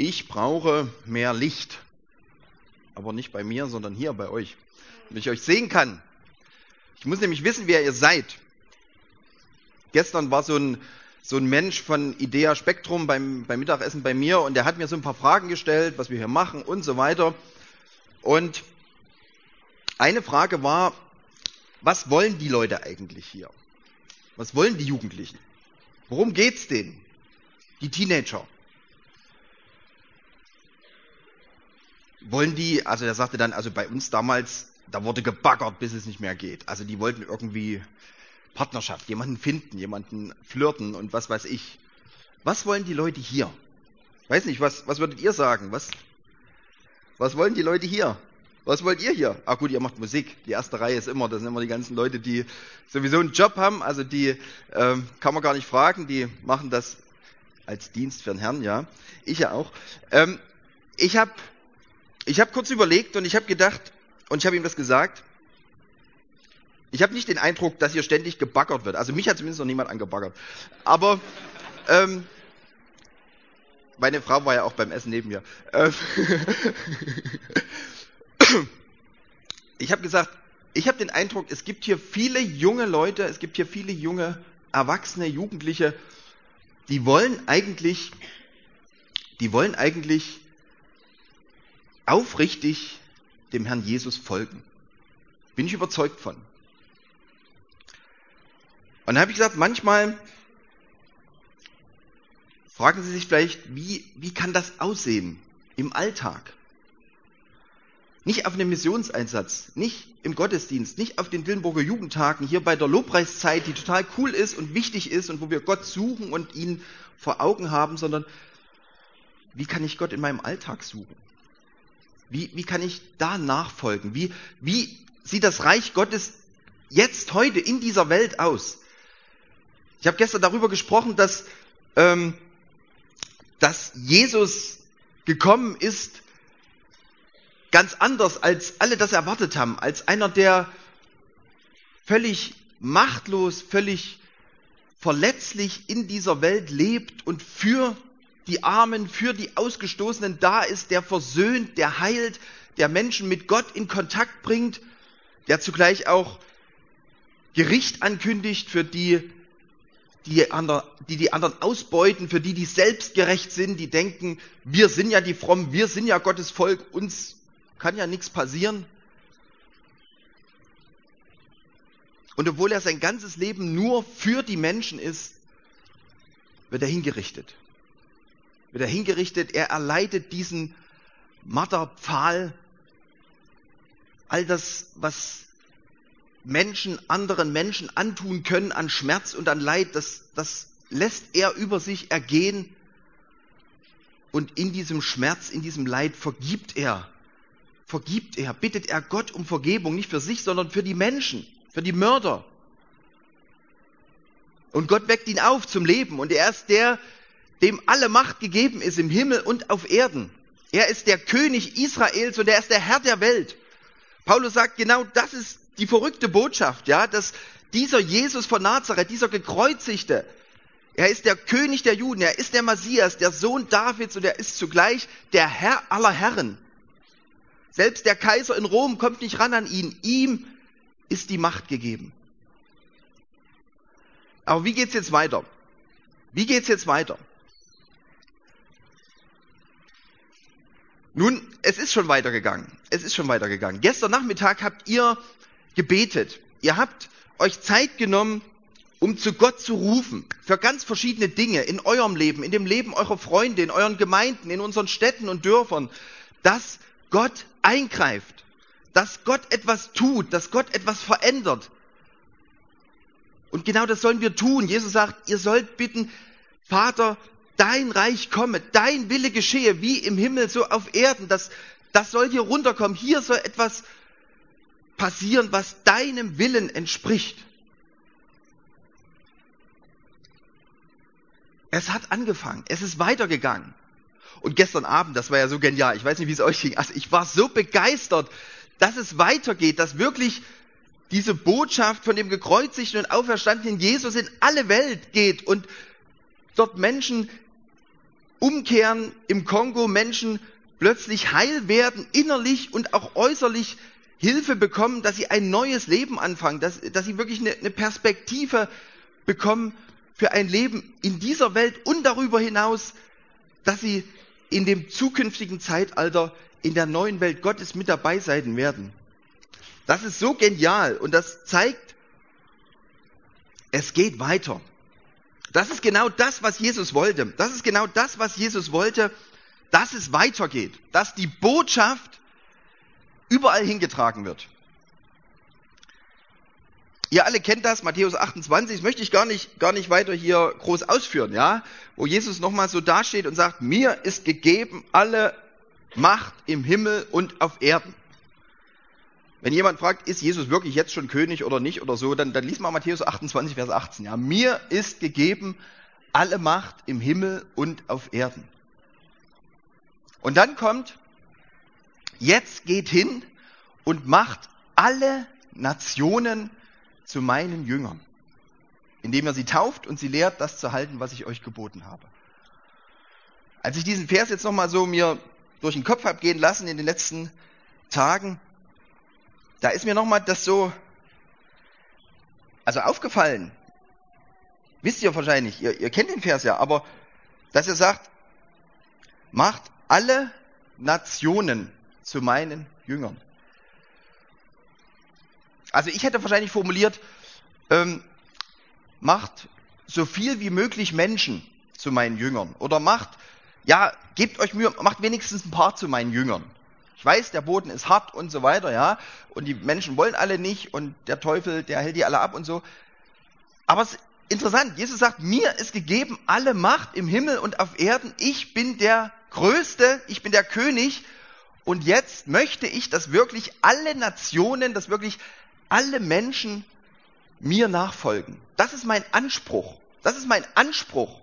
Ich brauche mehr Licht. Aber nicht bei mir, sondern hier bei euch. Damit ich euch sehen kann. Ich muss nämlich wissen, wer ihr seid. Gestern war so ein, so ein Mensch von Idea Spektrum beim, beim Mittagessen bei mir und der hat mir so ein paar Fragen gestellt, was wir hier machen und so weiter. Und eine Frage war, was wollen die Leute eigentlich hier? Was wollen die Jugendlichen? Worum geht's denen? Die Teenager. Wollen die, also er sagte dann, also bei uns damals, da wurde gebaggert, bis es nicht mehr geht. Also die wollten irgendwie Partnerschaft, jemanden finden, jemanden flirten und was weiß ich. Was wollen die Leute hier? Weiß nicht, was, was würdet ihr sagen? Was, was wollen die Leute hier? Was wollt ihr hier? Ah gut, ihr macht Musik. Die erste Reihe ist immer, das sind immer die ganzen Leute, die sowieso einen Job haben. Also die ähm, kann man gar nicht fragen. Die machen das als Dienst für den Herrn, ja. Ich ja auch. Ähm, ich habe ich hab kurz überlegt und ich habe gedacht und ich habe ihm das gesagt. Ich habe nicht den Eindruck, dass hier ständig gebaggert wird. Also mich hat zumindest noch niemand angebaggert. Aber ähm, meine Frau war ja auch beim Essen neben mir. Ähm, ich habe gesagt, ich habe den Eindruck, es gibt hier viele junge Leute, es gibt hier viele junge Erwachsene, Jugendliche, die wollen eigentlich, die wollen eigentlich aufrichtig dem Herrn Jesus folgen. Bin ich überzeugt von. Und dann habe ich gesagt, manchmal fragen Sie sich vielleicht, wie, wie kann das aussehen im Alltag? Nicht auf einem Missionseinsatz, nicht im Gottesdienst, nicht auf den Willenburger Jugendtagen, hier bei der Lobpreiszeit, die total cool ist und wichtig ist und wo wir Gott suchen und ihn vor Augen haben, sondern wie kann ich Gott in meinem Alltag suchen? Wie, wie kann ich da nachfolgen? Wie, wie sieht das Reich Gottes jetzt heute in dieser Welt aus? Ich habe gestern darüber gesprochen, dass, ähm, dass Jesus gekommen ist, ganz anders, als alle das erwartet haben, als einer, der völlig machtlos, völlig verletzlich in dieser Welt lebt und für die Armen, für die Ausgestoßenen da ist, der versöhnt, der heilt, der Menschen mit Gott in Kontakt bringt, der zugleich auch Gericht ankündigt für die, die, anderen, die die anderen ausbeuten, für die, die selbstgerecht sind, die denken, wir sind ja die Frommen, wir sind ja Gottes Volk, uns kann ja nichts passieren. Und obwohl er sein ganzes Leben nur für die Menschen ist, wird er hingerichtet. Wird er hingerichtet, er erleidet diesen Marterpfahl, all das, was Menschen anderen Menschen antun können an Schmerz und an Leid, das, das lässt er über sich ergehen. Und in diesem Schmerz, in diesem Leid vergibt er vergibt er, bittet er Gott um Vergebung, nicht für sich, sondern für die Menschen, für die Mörder. Und Gott weckt ihn auf zum Leben und er ist der, dem alle Macht gegeben ist im Himmel und auf Erden. Er ist der König Israels und er ist der Herr der Welt. Paulus sagt genau, das ist die verrückte Botschaft, ja, dass dieser Jesus von Nazareth, dieser gekreuzigte, er ist der König der Juden, er ist der Messias, der Sohn Davids und er ist zugleich der Herr aller Herren. Selbst der Kaiser in Rom kommt nicht ran an ihn. Ihm ist die Macht gegeben. Aber wie geht's jetzt weiter? Wie geht's jetzt weiter? Nun, es ist schon weitergegangen. Es ist schon weitergegangen. Gestern Nachmittag habt ihr gebetet. Ihr habt euch Zeit genommen, um zu Gott zu rufen. Für ganz verschiedene Dinge in eurem Leben, in dem Leben eurer Freunde, in euren Gemeinden, in unseren Städten und Dörfern. Das Gott eingreift, dass Gott etwas tut, dass Gott etwas verändert. Und genau das sollen wir tun. Jesus sagt, ihr sollt bitten, Vater, dein Reich komme, dein Wille geschehe, wie im Himmel, so auf Erden. Das, das soll hier runterkommen. Hier soll etwas passieren, was deinem Willen entspricht. Es hat angefangen, es ist weitergegangen. Und gestern Abend, das war ja so genial, ich weiß nicht, wie es euch ging, also ich war so begeistert, dass es weitergeht, dass wirklich diese Botschaft von dem gekreuzigten und auferstandenen Jesus in alle Welt geht und dort Menschen umkehren im Kongo, Menschen plötzlich heil werden, innerlich und auch äußerlich Hilfe bekommen, dass sie ein neues Leben anfangen, dass, dass sie wirklich eine, eine Perspektive bekommen für ein Leben in dieser Welt und darüber hinaus, dass sie in dem zukünftigen Zeitalter in der neuen Welt Gottes mit dabei sein werden. Das ist so genial und das zeigt, es geht weiter. Das ist genau das, was Jesus wollte. Das ist genau das, was Jesus wollte, dass es weitergeht, dass die Botschaft überall hingetragen wird. Ihr alle kennt das, Matthäus 28, das möchte ich gar nicht, gar nicht weiter hier groß ausführen, ja, wo Jesus nochmal so dasteht und sagt, mir ist gegeben alle Macht im Himmel und auf Erden. Wenn jemand fragt, ist Jesus wirklich jetzt schon König oder nicht oder so, dann, dann liest mal Matthäus 28, Vers 18. Ja, mir ist gegeben alle Macht im Himmel und auf Erden. Und dann kommt, jetzt geht hin und macht alle Nationen zu meinen Jüngern, indem er sie tauft und sie lehrt, das zu halten, was ich euch geboten habe. Als ich diesen Vers jetzt nochmal so mir durch den Kopf habe gehen lassen in den letzten Tagen, da ist mir nochmal das so, also aufgefallen. Wisst ihr wahrscheinlich, ihr, ihr kennt den Vers ja, aber dass er sagt, macht alle Nationen zu meinen Jüngern. Also ich hätte wahrscheinlich formuliert, ähm, macht so viel wie möglich Menschen zu meinen Jüngern. Oder macht, ja, gebt euch Mühe, macht wenigstens ein paar zu meinen Jüngern. Ich weiß, der Boden ist hart und so weiter, ja. Und die Menschen wollen alle nicht und der Teufel, der hält die alle ab und so. Aber es ist interessant. Jesus sagt, mir ist gegeben alle Macht im Himmel und auf Erden. Ich bin der Größte. Ich bin der König. Und jetzt möchte ich, dass wirklich alle Nationen, dass wirklich alle Menschen mir nachfolgen. Das ist mein Anspruch. Das ist mein Anspruch.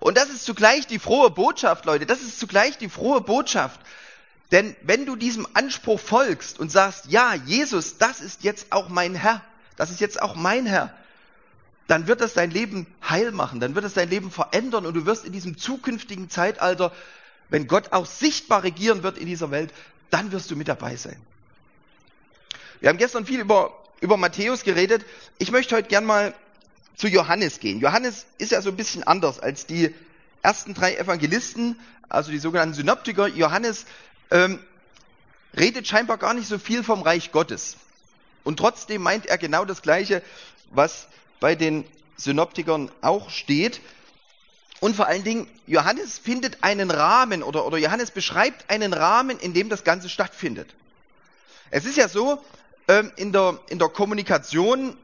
Und das ist zugleich die frohe Botschaft, Leute. Das ist zugleich die frohe Botschaft. Denn wenn du diesem Anspruch folgst und sagst, ja, Jesus, das ist jetzt auch mein Herr, das ist jetzt auch mein Herr, dann wird das dein Leben heil machen, dann wird es dein Leben verändern und du wirst in diesem zukünftigen Zeitalter, wenn Gott auch sichtbar regieren wird in dieser Welt, dann wirst du mit dabei sein. Wir haben gestern viel über, über Matthäus geredet. Ich möchte heute gern mal zu Johannes gehen. Johannes ist ja so ein bisschen anders als die ersten drei Evangelisten, also die sogenannten Synoptiker. Johannes ähm, redet scheinbar gar nicht so viel vom Reich Gottes. Und trotzdem meint er genau das Gleiche, was bei den Synoptikern auch steht. Und vor allen Dingen, Johannes findet einen Rahmen oder, oder Johannes beschreibt einen Rahmen, in dem das Ganze stattfindet. Es ist ja so, ähm, in, der, in der Kommunikation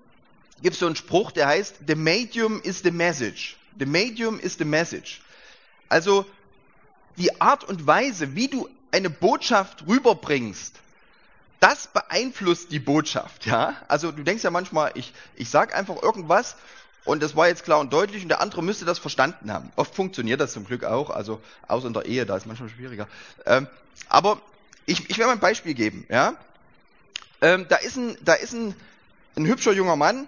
gibt es so einen Spruch, der heißt, the medium is the message. The medium is the message. Also die Art und Weise, wie du eine Botschaft rüberbringst, das beeinflusst die Botschaft, ja. Also du denkst ja manchmal, ich, ich sag einfach irgendwas und das war jetzt klar und deutlich und der andere müsste das verstanden haben. Oft funktioniert das zum Glück auch, also außer in der Ehe, da ist manchmal schwieriger. Ähm, aber ich, ich werde mal ein Beispiel geben, ja. Ähm, da ist ein, da ist ein, ein hübscher junger Mann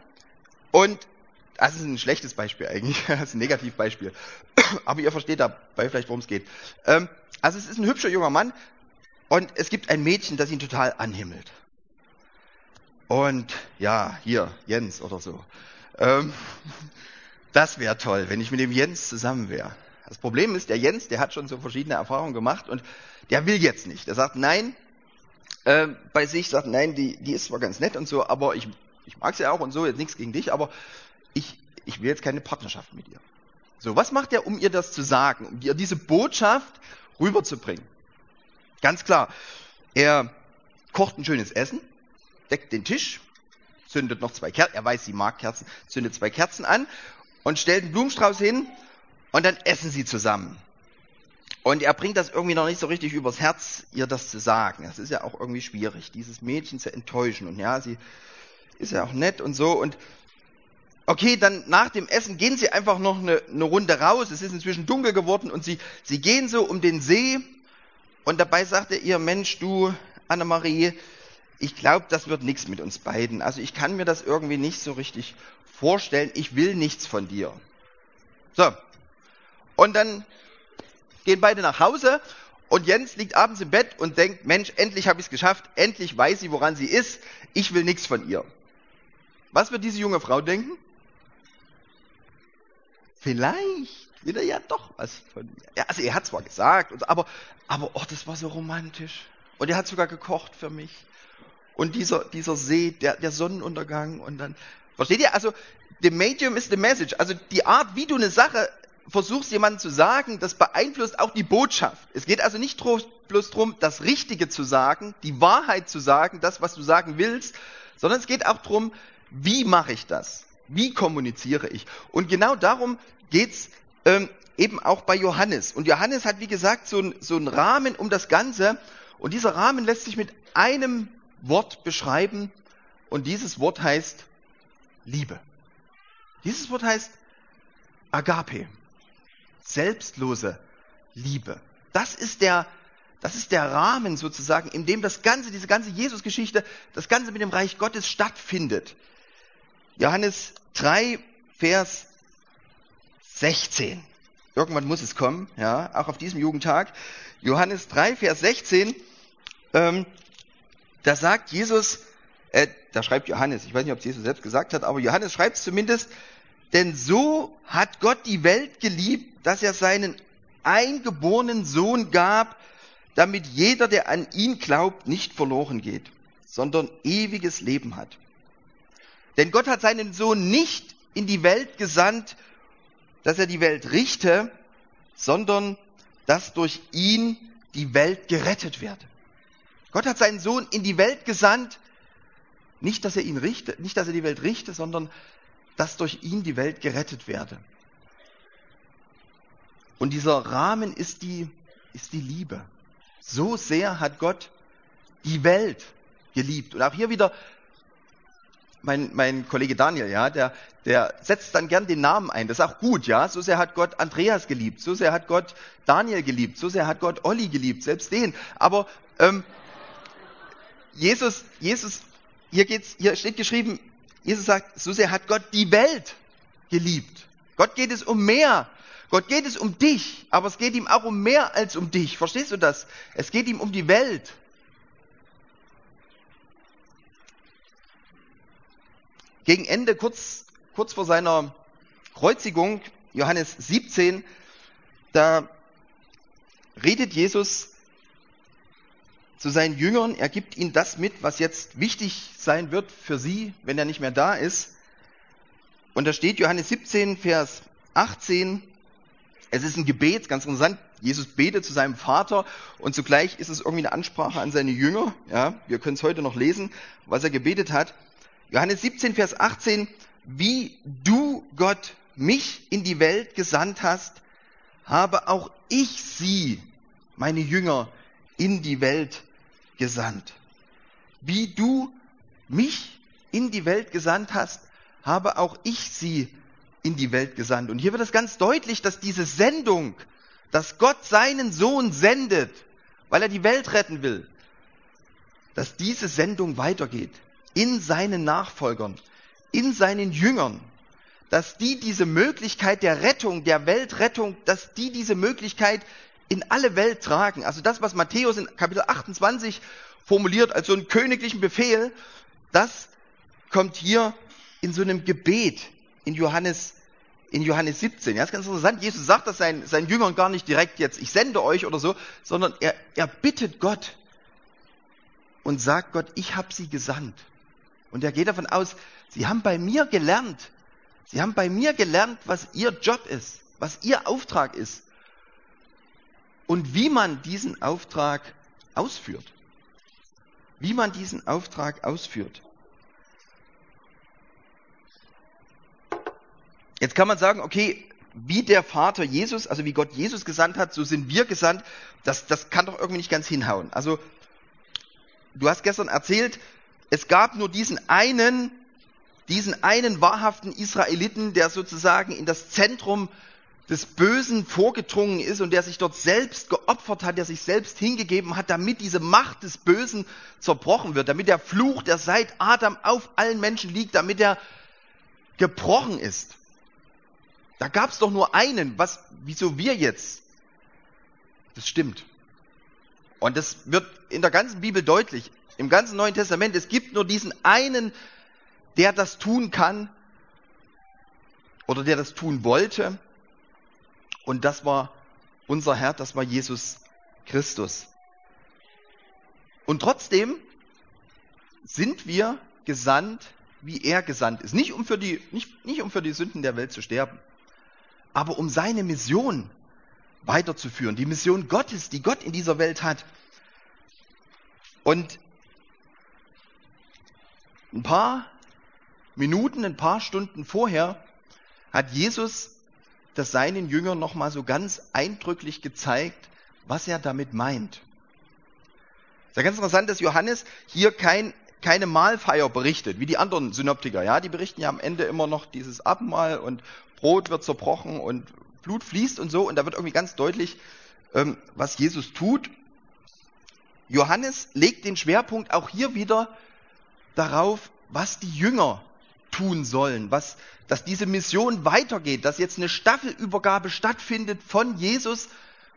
und das ist ein schlechtes Beispiel eigentlich, das ist ein Negativbeispiel. Aber ihr versteht dabei vielleicht, worum es geht. Ähm, also es ist ein hübscher junger Mann und es gibt ein Mädchen, das ihn total anhimmelt. Und ja, hier, Jens oder so. Ähm, das wäre toll, wenn ich mit dem Jens zusammen wäre. Das Problem ist, der Jens, der hat schon so verschiedene Erfahrungen gemacht und der will jetzt nicht. Der sagt nein, äh, bei sich sagt nein, die, die ist zwar ganz nett und so, aber ich, ich mag sie auch und so, jetzt nichts gegen dich, aber ich, ich will jetzt keine Partnerschaft mit ihr. So, was macht er, um ihr das zu sagen, um ihr diese Botschaft rüberzubringen? Ganz klar, er kocht ein schönes Essen, deckt den Tisch, zündet noch zwei Kerzen, er weiß, sie mag Kerzen, zündet zwei Kerzen an und stellt einen Blumenstrauß hin und dann essen sie zusammen. Und er bringt das irgendwie noch nicht so richtig übers Herz, ihr das zu sagen. Das ist ja auch irgendwie schwierig, dieses Mädchen zu enttäuschen. Und ja, sie ist ja auch nett und so. Und okay, dann nach dem Essen gehen sie einfach noch eine, eine Runde raus. Es ist inzwischen dunkel geworden und sie, sie gehen so um den See. Und dabei sagte ihr, Mensch, du, Annemarie, ich glaube, das wird nichts mit uns beiden. Also ich kann mir das irgendwie nicht so richtig vorstellen. Ich will nichts von dir. So. Und dann gehen beide nach Hause und Jens liegt abends im Bett und denkt, Mensch, endlich habe ich es geschafft, endlich weiß sie, woran sie ist, ich will nichts von ihr. Was wird diese junge Frau denken? Vielleicht will er ja doch was von mir. Ja, also er hat zwar gesagt, aber, aber oh, das war so romantisch. Und er hat sogar gekocht für mich. Und dieser, dieser See, der, der Sonnenuntergang und dann, versteht ihr? Also, the medium is the message. Also die Art, wie du eine Sache versuchst, jemandem zu sagen, das beeinflusst auch die Botschaft. Es geht also nicht bloß darum, das Richtige zu sagen, die Wahrheit zu sagen, das, was du sagen willst, sondern es geht auch darum, wie mache ich das? Wie kommuniziere ich? Und genau darum geht's ähm, eben auch bei Johannes. Und Johannes hat, wie gesagt, so, ein, so einen Rahmen um das Ganze. Und dieser Rahmen lässt sich mit einem Wort beschreiben. Und dieses Wort heißt Liebe. Dieses Wort heißt Agape. Selbstlose Liebe. Das ist der, das ist der Rahmen sozusagen, in dem das Ganze, diese ganze Jesus-Geschichte, das Ganze mit dem Reich Gottes stattfindet. Johannes 3, Vers 16. Irgendwann muss es kommen, ja, auch auf diesem Jugendtag. Johannes 3, Vers 16, ähm, da sagt Jesus, äh, da schreibt Johannes, ich weiß nicht, ob es Jesus selbst gesagt hat, aber Johannes schreibt es zumindest, denn so hat Gott die Welt geliebt, dass er seinen eingeborenen Sohn gab, damit jeder, der an ihn glaubt, nicht verloren geht, sondern ewiges Leben hat. Denn Gott hat seinen Sohn nicht in die Welt gesandt, dass er die Welt richte, sondern dass durch ihn die Welt gerettet werde. Gott hat seinen Sohn in die Welt gesandt, nicht, dass er ihn richte, nicht, dass er die Welt richte, sondern dass durch ihn die Welt gerettet werde. Und dieser Rahmen ist die, ist die Liebe. So sehr hat Gott die Welt geliebt. Und auch hier wieder mein, mein Kollege Daniel, ja, der, der setzt dann gern den Namen ein. Das ist auch gut, ja. So sehr hat Gott Andreas geliebt, so sehr hat Gott Daniel geliebt, so sehr hat Gott Olli geliebt, selbst den. Aber ähm, Jesus, Jesus, hier geht's, hier steht geschrieben, Jesus sagt, so sehr hat Gott die Welt geliebt. Gott geht es um mehr. Gott geht es um dich, aber es geht ihm auch um mehr als um dich. Verstehst du das? Es geht ihm um die Welt. Gegen Ende, kurz, kurz vor seiner Kreuzigung, Johannes 17, da redet Jesus zu seinen Jüngern, er gibt ihnen das mit, was jetzt wichtig sein wird für sie, wenn er nicht mehr da ist. Und da steht Johannes 17, Vers 18, es ist ein Gebet, ganz interessant, Jesus betet zu seinem Vater und zugleich ist es irgendwie eine Ansprache an seine Jünger. Ja, wir können es heute noch lesen, was er gebetet hat. Johannes 17, Vers 18, wie du Gott mich in die Welt gesandt hast, habe auch ich sie, meine Jünger, in die Welt gesandt. Wie du mich in die Welt gesandt hast, habe auch ich sie in die Welt gesandt. Und hier wird es ganz deutlich, dass diese Sendung, dass Gott seinen Sohn sendet, weil er die Welt retten will, dass diese Sendung weitergeht in seinen Nachfolgern, in seinen Jüngern, dass die diese Möglichkeit der Rettung, der Weltrettung, dass die diese Möglichkeit in alle Welt tragen. Also das, was Matthäus in Kapitel 28 formuliert als so einen königlichen Befehl, das kommt hier in so einem Gebet in Johannes, in Johannes 17. Ja, das ist ganz interessant. Jesus sagt das seinen, seinen Jüngern gar nicht direkt jetzt, ich sende euch oder so, sondern er, er bittet Gott und sagt Gott, ich habe sie gesandt. Und er geht davon aus, sie haben bei mir gelernt, sie haben bei mir gelernt, was ihr Job ist, was ihr Auftrag ist und wie man diesen Auftrag ausführt. Wie man diesen Auftrag ausführt. Jetzt kann man sagen, okay, wie der Vater Jesus, also wie Gott Jesus gesandt hat, so sind wir gesandt. Das, das kann doch irgendwie nicht ganz hinhauen. Also, du hast gestern erzählt, es gab nur diesen einen, diesen einen wahrhaften Israeliten, der sozusagen in das Zentrum des Bösen vorgedrungen ist und der sich dort selbst geopfert hat, der sich selbst hingegeben hat, damit diese Macht des Bösen zerbrochen wird, damit der Fluch, der seit Adam auf allen Menschen liegt, damit er gebrochen ist. Da gab es doch nur einen. Was, wieso wir jetzt? Das stimmt. Und das wird in der ganzen Bibel deutlich. Im ganzen Neuen Testament, es gibt nur diesen einen, der das tun kann oder der das tun wollte. Und das war unser Herr, das war Jesus Christus. Und trotzdem sind wir gesandt, wie er gesandt ist. Nicht um für die, nicht, nicht um für die Sünden der Welt zu sterben, aber um seine Mission weiterzuführen. Die Mission Gottes, die Gott in dieser Welt hat. Und ein paar Minuten, ein paar Stunden vorher hat Jesus das seinen Jüngern nochmal so ganz eindrücklich gezeigt, was er damit meint. Es ist ja ganz interessant, dass Johannes hier kein, keine Mahlfeier berichtet, wie die anderen Synoptiker. Ja, die berichten ja am Ende immer noch dieses Abendmahl und Brot wird zerbrochen und Blut fließt und so. Und da wird irgendwie ganz deutlich, ähm, was Jesus tut. Johannes legt den Schwerpunkt auch hier wieder darauf, was die Jünger tun sollen, was, dass diese Mission weitergeht, dass jetzt eine Staffelübergabe stattfindet von Jesus,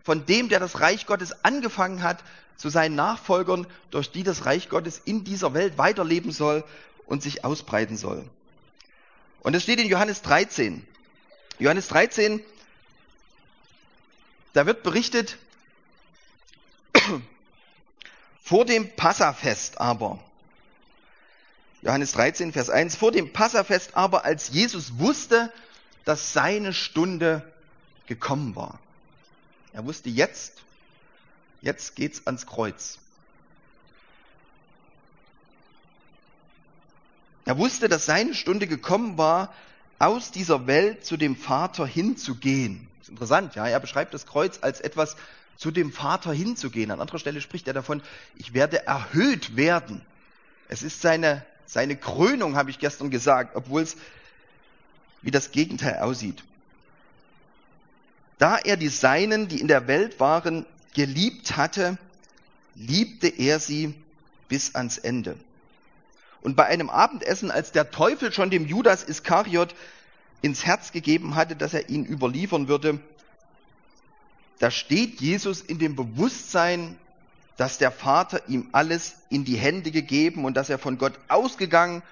von dem, der das Reich Gottes angefangen hat, zu seinen Nachfolgern, durch die das Reich Gottes in dieser Welt weiterleben soll und sich ausbreiten soll. Und es steht in Johannes 13. Johannes 13, da wird berichtet, vor dem Passafest aber, Johannes 13, Vers 1, vor dem Passafest aber, als Jesus wusste, dass seine Stunde gekommen war. Er wusste jetzt, jetzt geht's ans Kreuz. Er wusste, dass seine Stunde gekommen war, aus dieser Welt zu dem Vater hinzugehen. Ist interessant, ja. Er beschreibt das Kreuz als etwas, zu dem Vater hinzugehen. An anderer Stelle spricht er davon, ich werde erhöht werden. Es ist seine seine Krönung, habe ich gestern gesagt, obwohl es wie das Gegenteil aussieht. Da er die Seinen, die in der Welt waren, geliebt hatte, liebte er sie bis ans Ende. Und bei einem Abendessen, als der Teufel schon dem Judas Iskariot ins Herz gegeben hatte, dass er ihn überliefern würde, da steht Jesus in dem Bewusstsein, dass der Vater ihm alles in die Hände gegeben und dass er von Gott ausgegangen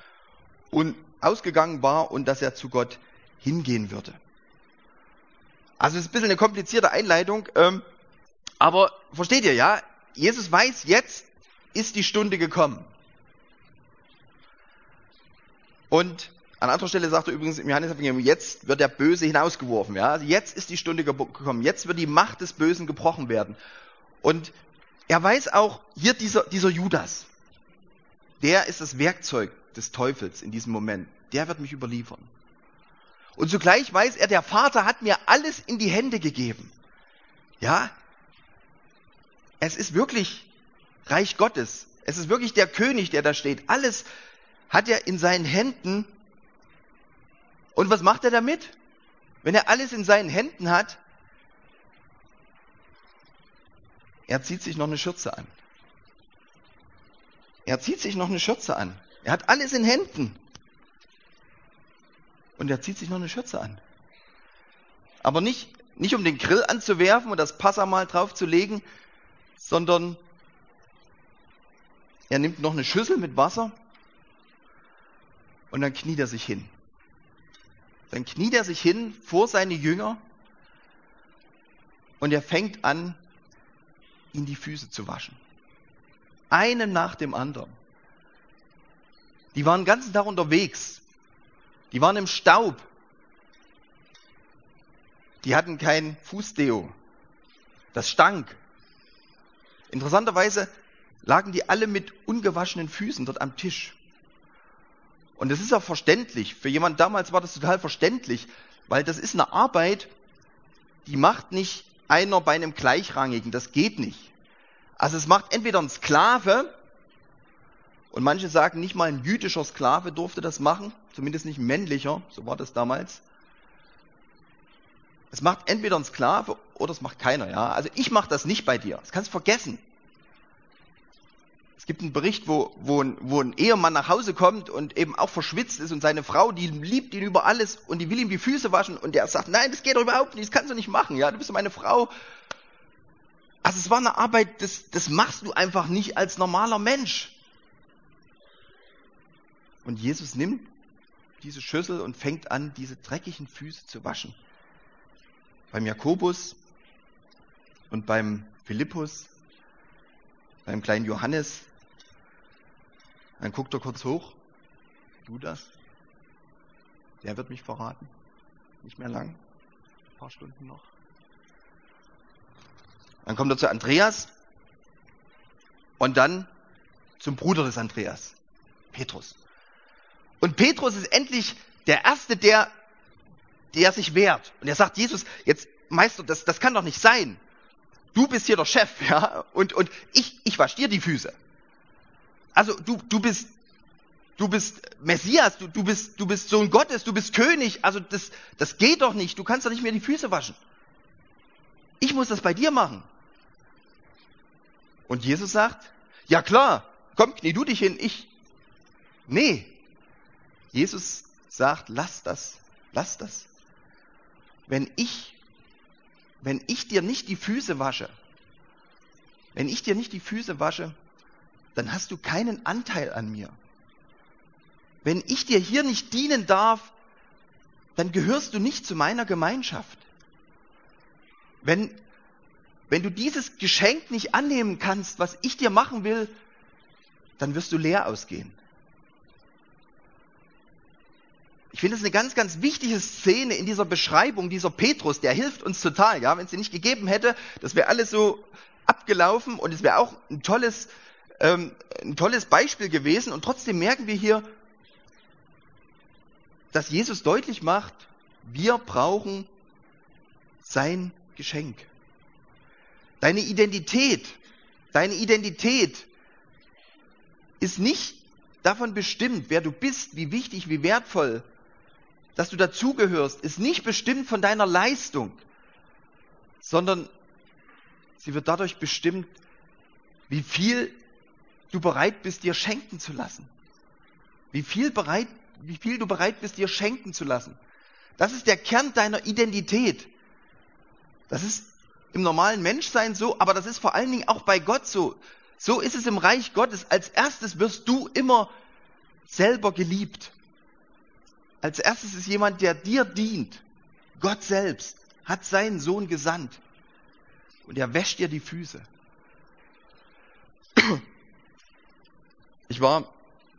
und ausgegangen war und dass er zu Gott hingehen würde. Also es ist ein bisschen eine komplizierte Einleitung, ähm, aber versteht ihr, ja? Jesus weiß, jetzt ist die Stunde gekommen. Und an anderer Stelle sagt er übrigens im Johannesevangelium, jetzt wird der Böse hinausgeworfen. Ja? Also jetzt ist die Stunde gekommen. Jetzt wird die Macht des Bösen gebrochen werden. Und er weiß auch, hier dieser, dieser Judas, der ist das Werkzeug des Teufels in diesem Moment. Der wird mich überliefern. Und zugleich weiß er, der Vater hat mir alles in die Hände gegeben. Ja, es ist wirklich Reich Gottes. Es ist wirklich der König, der da steht. Alles hat er in seinen Händen. Und was macht er damit? Wenn er alles in seinen Händen hat, Er zieht sich noch eine Schürze an. Er zieht sich noch eine Schürze an. Er hat alles in Händen. Und er zieht sich noch eine Schürze an. Aber nicht, nicht um den Grill anzuwerfen und das Passamal draufzulegen, sondern er nimmt noch eine Schüssel mit Wasser und dann kniet er sich hin. Dann kniet er sich hin vor seine Jünger und er fängt an, ihnen die Füße zu waschen. Einen nach dem anderen. Die waren den ganzen Tag unterwegs. Die waren im Staub. Die hatten kein Fußdeo. Das stank. Interessanterweise lagen die alle mit ungewaschenen Füßen dort am Tisch. Und das ist ja verständlich. Für jemand damals war das total verständlich, weil das ist eine Arbeit, die macht nicht einer bei einem Gleichrangigen. Das geht nicht. Also es macht entweder ein Sklave, und manche sagen, nicht mal ein jüdischer Sklave durfte das machen, zumindest nicht ein männlicher, so war das damals. Es macht entweder ein Sklave oder es macht keiner, ja. Also ich mache das nicht bei dir. Das kannst du vergessen. Es gibt einen Bericht, wo, wo, wo ein Ehemann nach Hause kommt und eben auch verschwitzt ist und seine Frau, die liebt ihn über alles und die will ihm die Füße waschen und der sagt, nein, das geht doch überhaupt nicht, das kannst du nicht machen, ja, du bist meine Frau. Also es war eine Arbeit, das, das machst du einfach nicht als normaler Mensch. Und Jesus nimmt diese Schüssel und fängt an, diese dreckigen Füße zu waschen. Beim Jakobus und beim Philippus, beim kleinen Johannes. Dann guckt er kurz hoch. Du das? Der wird mich verraten. Nicht mehr lang. Ein paar Stunden noch. Dann kommt er zu Andreas und dann zum Bruder des Andreas, Petrus. Und Petrus ist endlich der Erste, der, der sich wehrt. Und er sagt, Jesus, jetzt, Meister, das, das kann doch nicht sein. Du bist hier der Chef, ja, und, und ich, ich wasche dir die Füße. Also du, du bist, du bist Messias, du, du bist, du bist Sohn Gottes, du bist König. Also das, das geht doch nicht. Du kannst doch nicht mehr die Füße waschen. Ich muss das bei dir machen. Und Jesus sagt, ja klar, komm, knie du dich hin, ich. Nee. Jesus sagt, lass das, lass das. Wenn ich, wenn ich dir nicht die Füße wasche, wenn ich dir nicht die Füße wasche, dann hast du keinen Anteil an mir. Wenn ich dir hier nicht dienen darf, dann gehörst du nicht zu meiner Gemeinschaft. Wenn wenn du dieses Geschenk nicht annehmen kannst, was ich dir machen will, dann wirst du leer ausgehen. Ich finde es eine ganz, ganz wichtige Szene in dieser Beschreibung dieser Petrus, der hilft uns total, ja. Wenn es sie nicht gegeben hätte, das wäre alles so abgelaufen und es wäre auch ein tolles, ähm, ein tolles Beispiel gewesen. Und trotzdem merken wir hier, dass Jesus deutlich macht, wir brauchen sein Geschenk. Deine Identität, deine Identität ist nicht davon bestimmt, wer du bist, wie wichtig, wie wertvoll, dass du dazugehörst, ist nicht bestimmt von deiner Leistung, sondern sie wird dadurch bestimmt, wie viel du bereit bist, dir schenken zu lassen. Wie viel bereit, wie viel du bereit bist, dir schenken zu lassen. Das ist der Kern deiner Identität. Das ist im normalen Menschsein so, aber das ist vor allen Dingen auch bei Gott so. So ist es im Reich Gottes. Als erstes wirst du immer selber geliebt. Als erstes ist jemand, der dir dient. Gott selbst hat seinen Sohn gesandt. Und er wäscht dir die Füße. Ich war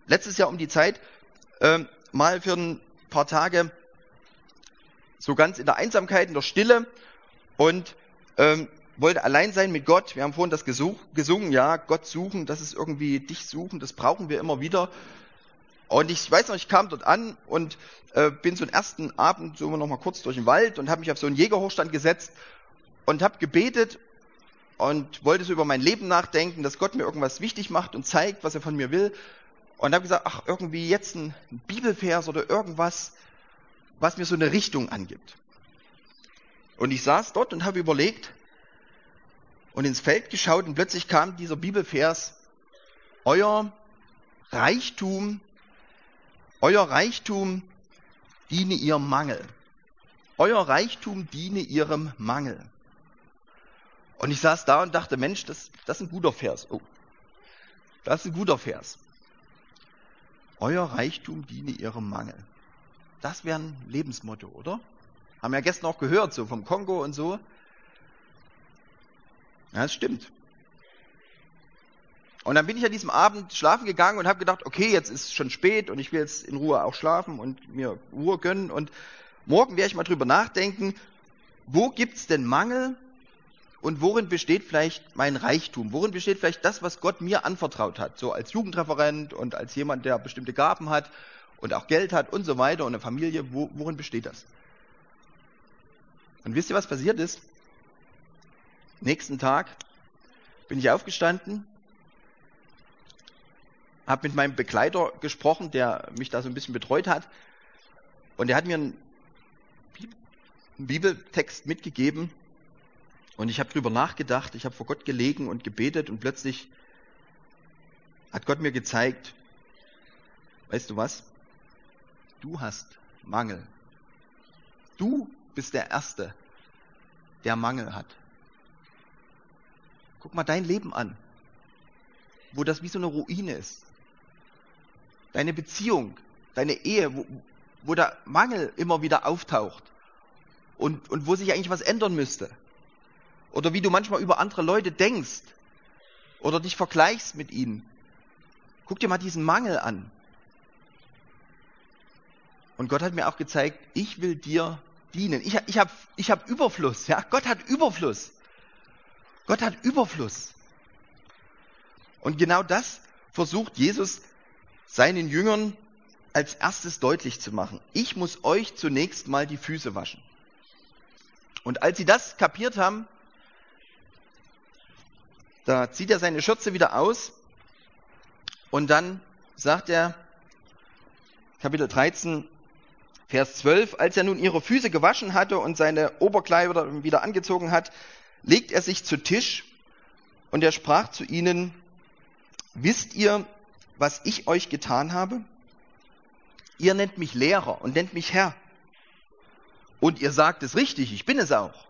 letztes Jahr um die Zeit äh, mal für ein paar Tage so ganz in der Einsamkeit, in der Stille und ähm, wollte allein sein mit Gott. Wir haben vorhin das gesungen, ja, Gott suchen, das ist irgendwie dich suchen, das brauchen wir immer wieder. Und ich weiß noch, ich kam dort an und äh, bin so einen ersten Abend so noch mal kurz durch den Wald und habe mich auf so einen Jägerhochstand gesetzt und habe gebetet und wollte so über mein Leben nachdenken, dass Gott mir irgendwas wichtig macht und zeigt, was er von mir will. Und habe gesagt, ach, irgendwie jetzt ein Bibelvers oder irgendwas, was mir so eine Richtung angibt. Und ich saß dort und habe überlegt und ins Feld geschaut und plötzlich kam dieser Bibelvers, euer Reichtum, euer Reichtum diene ihrem Mangel. Euer Reichtum diene ihrem Mangel. Und ich saß da und dachte, Mensch, das, das ist ein guter Vers. Oh, das ist ein guter Vers. Euer Reichtum diene ihrem Mangel. Das wäre ein Lebensmotto, oder? Haben wir ja gestern auch gehört, so vom Kongo und so. Ja, das stimmt. Und dann bin ich an diesem Abend schlafen gegangen und habe gedacht, okay, jetzt ist schon spät und ich will jetzt in Ruhe auch schlafen und mir Ruhe gönnen. Und morgen werde ich mal drüber nachdenken, wo gibt's denn Mangel und worin besteht vielleicht mein Reichtum? Worin besteht vielleicht das, was Gott mir anvertraut hat? So als Jugendreferent und als jemand, der bestimmte Gaben hat und auch Geld hat und so weiter und eine Familie. Wo, worin besteht das? Und wisst ihr, was passiert ist? Nächsten Tag bin ich aufgestanden, habe mit meinem Begleiter gesprochen, der mich da so ein bisschen betreut hat. Und er hat mir einen Bibeltext mitgegeben. Und ich habe drüber nachgedacht, ich habe vor Gott gelegen und gebetet und plötzlich hat Gott mir gezeigt, weißt du was? Du hast Mangel. Du bist der Erste, der Mangel hat. Guck mal dein Leben an, wo das wie so eine Ruine ist. Deine Beziehung, deine Ehe, wo, wo der Mangel immer wieder auftaucht und, und wo sich eigentlich was ändern müsste. Oder wie du manchmal über andere Leute denkst oder dich vergleichst mit ihnen. Guck dir mal diesen Mangel an. Und Gott hat mir auch gezeigt, ich will dir dienen. Ich, ich habe ich hab Überfluss. Ja? Gott hat Überfluss. Gott hat Überfluss. Und genau das versucht Jesus seinen Jüngern als erstes deutlich zu machen. Ich muss euch zunächst mal die Füße waschen. Und als sie das kapiert haben, da zieht er seine Schürze wieder aus und dann sagt er, Kapitel 13, Vers 12, als er nun ihre Füße gewaschen hatte und seine Oberkleider wieder angezogen hat, legt er sich zu Tisch und er sprach zu ihnen, wisst ihr, was ich euch getan habe? Ihr nennt mich Lehrer und nennt mich Herr. Und ihr sagt es richtig, ich bin es auch.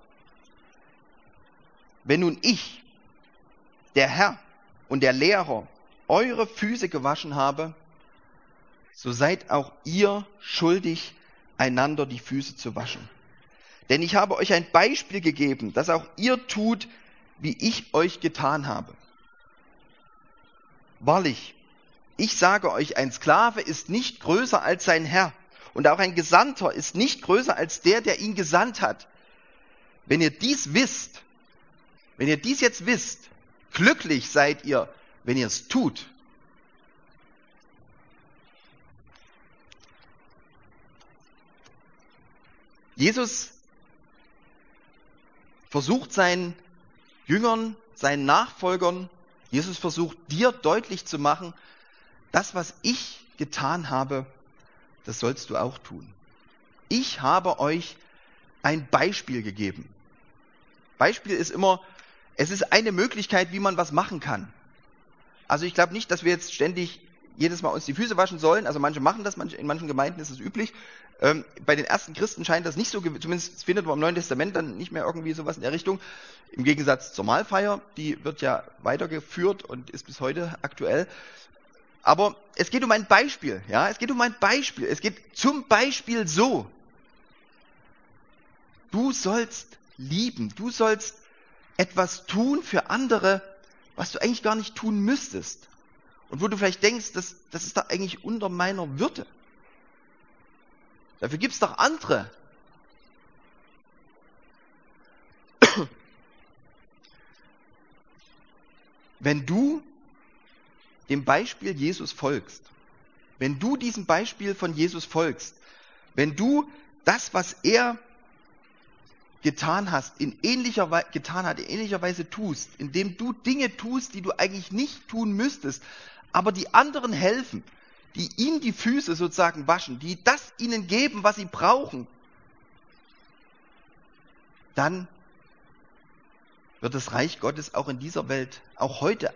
Wenn nun ich, der Herr und der Lehrer, eure Füße gewaschen habe, so seid auch ihr schuldig, einander die Füße zu waschen. Denn ich habe euch ein Beispiel gegeben, dass auch ihr tut, wie ich euch getan habe. Wahrlich, ich sage euch, ein Sklave ist nicht größer als sein Herr und auch ein Gesandter ist nicht größer als der, der ihn gesandt hat. Wenn ihr dies wisst, wenn ihr dies jetzt wisst, glücklich seid ihr, wenn ihr es tut. Jesus versucht seinen Jüngern, seinen Nachfolgern, Jesus versucht dir deutlich zu machen, das, was ich getan habe, das sollst du auch tun. Ich habe euch ein Beispiel gegeben. Beispiel ist immer, es ist eine Möglichkeit, wie man was machen kann. Also ich glaube nicht, dass wir jetzt ständig jedes Mal uns die Füße waschen sollen. Also manche machen das, in manchen Gemeinden ist es üblich. Ähm, bei den ersten Christen scheint das nicht so, zumindest findet man im Neuen Testament dann nicht mehr irgendwie sowas in der Richtung. Im Gegensatz zur Mahlfeier, die wird ja weitergeführt und ist bis heute aktuell. Aber es geht um ein Beispiel, ja, es geht um ein Beispiel. Es geht zum Beispiel so. Du sollst lieben, du sollst etwas tun für andere, was du eigentlich gar nicht tun müsstest. Und wo du vielleicht denkst, das, das ist doch eigentlich unter meiner Würde. Dafür gibt es doch andere. Wenn du dem Beispiel Jesus folgst, wenn du diesem Beispiel von Jesus folgst, wenn du das, was er getan hast, in ähnlicher Weise, getan hat, in ähnlicher Weise tust, indem du Dinge tust, die du eigentlich nicht tun müsstest, aber die anderen helfen, die ihnen die Füße sozusagen waschen, die das ihnen geben, was sie brauchen, dann wird das Reich Gottes auch in dieser Welt, auch heute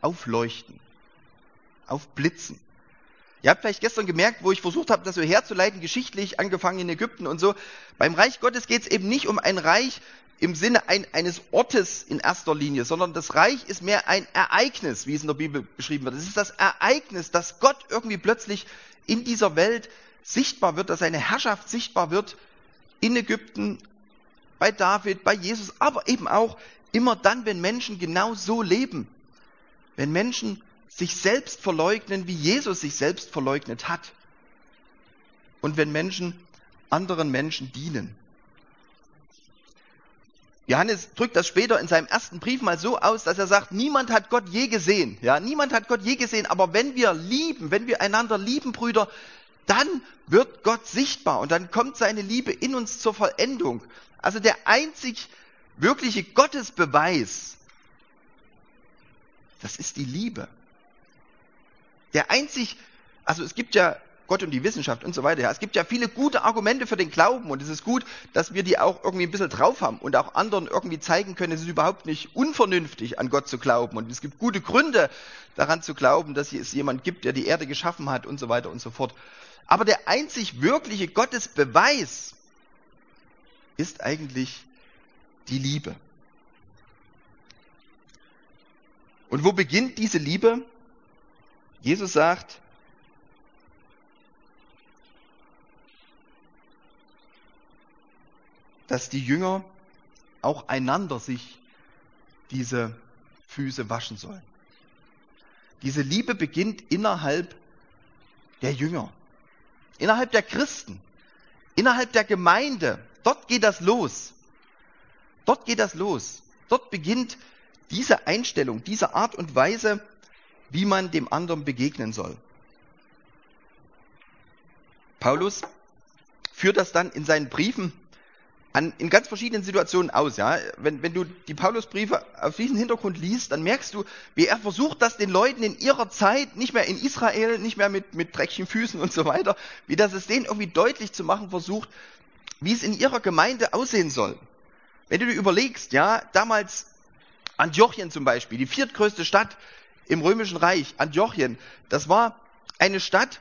aufleuchten, aufblitzen. Ihr habt vielleicht gestern gemerkt, wo ich versucht habe, das so herzuleiten, geschichtlich, angefangen in Ägypten und so. Beim Reich Gottes geht es eben nicht um ein Reich, im Sinne ein, eines Ortes in erster Linie, sondern das Reich ist mehr ein Ereignis, wie es in der Bibel beschrieben wird. Es ist das Ereignis, dass Gott irgendwie plötzlich in dieser Welt sichtbar wird, dass seine Herrschaft sichtbar wird in Ägypten, bei David, bei Jesus, aber eben auch immer dann, wenn Menschen genau so leben. Wenn Menschen sich selbst verleugnen, wie Jesus sich selbst verleugnet hat. Und wenn Menschen anderen Menschen dienen. Johannes drückt das später in seinem ersten Brief mal so aus, dass er sagt, niemand hat Gott je gesehen. Ja, niemand hat Gott je gesehen, aber wenn wir lieben, wenn wir einander lieben, Brüder, dann wird Gott sichtbar und dann kommt seine Liebe in uns zur Vollendung. Also der einzig wirkliche Gottesbeweis, das ist die Liebe. Der einzig, also es gibt ja Gott und die Wissenschaft und so weiter. Ja. Es gibt ja viele gute Argumente für den Glauben und es ist gut, dass wir die auch irgendwie ein bisschen drauf haben und auch anderen irgendwie zeigen können, es ist überhaupt nicht unvernünftig, an Gott zu glauben. Und es gibt gute Gründe daran zu glauben, dass es jemand gibt, der die Erde geschaffen hat und so weiter und so fort. Aber der einzig wirkliche Gottesbeweis ist eigentlich die Liebe. Und wo beginnt diese Liebe? Jesus sagt, dass die Jünger auch einander sich diese Füße waschen sollen. Diese Liebe beginnt innerhalb der Jünger, innerhalb der Christen, innerhalb der Gemeinde. Dort geht das los. Dort geht das los. Dort beginnt diese Einstellung, diese Art und Weise, wie man dem anderen begegnen soll. Paulus führt das dann in seinen Briefen an, in ganz verschiedenen Situationen aus. Ja? Wenn, wenn du die Paulusbriefe auf diesen Hintergrund liest, dann merkst du, wie er versucht, das den Leuten in ihrer Zeit, nicht mehr in Israel, nicht mehr mit, mit dreckigen Füßen und so weiter, wie das es denen irgendwie deutlich zu machen versucht, wie es in ihrer Gemeinde aussehen soll. Wenn du dir überlegst, ja, damals Antiochien zum Beispiel, die viertgrößte Stadt im Römischen Reich, Antiochien, das war eine Stadt,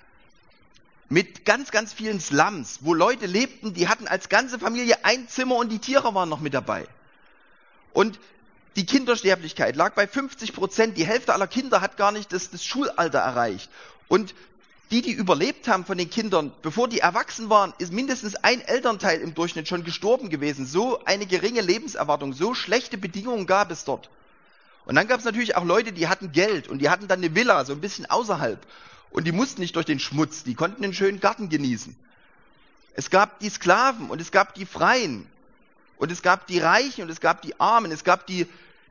mit ganz, ganz vielen Slums, wo Leute lebten, die hatten als ganze Familie ein Zimmer und die Tiere waren noch mit dabei. Und die Kindersterblichkeit lag bei 50 Prozent. Die Hälfte aller Kinder hat gar nicht das, das Schulalter erreicht. Und die, die überlebt haben von den Kindern, bevor die erwachsen waren, ist mindestens ein Elternteil im Durchschnitt schon gestorben gewesen. So eine geringe Lebenserwartung, so schlechte Bedingungen gab es dort. Und dann gab es natürlich auch Leute, die hatten Geld und die hatten dann eine Villa, so ein bisschen außerhalb. Und die mussten nicht durch den Schmutz, die konnten den schönen Garten genießen. Es gab die Sklaven und es gab die Freien. Und es gab die Reichen und es gab die Armen. Es gab die,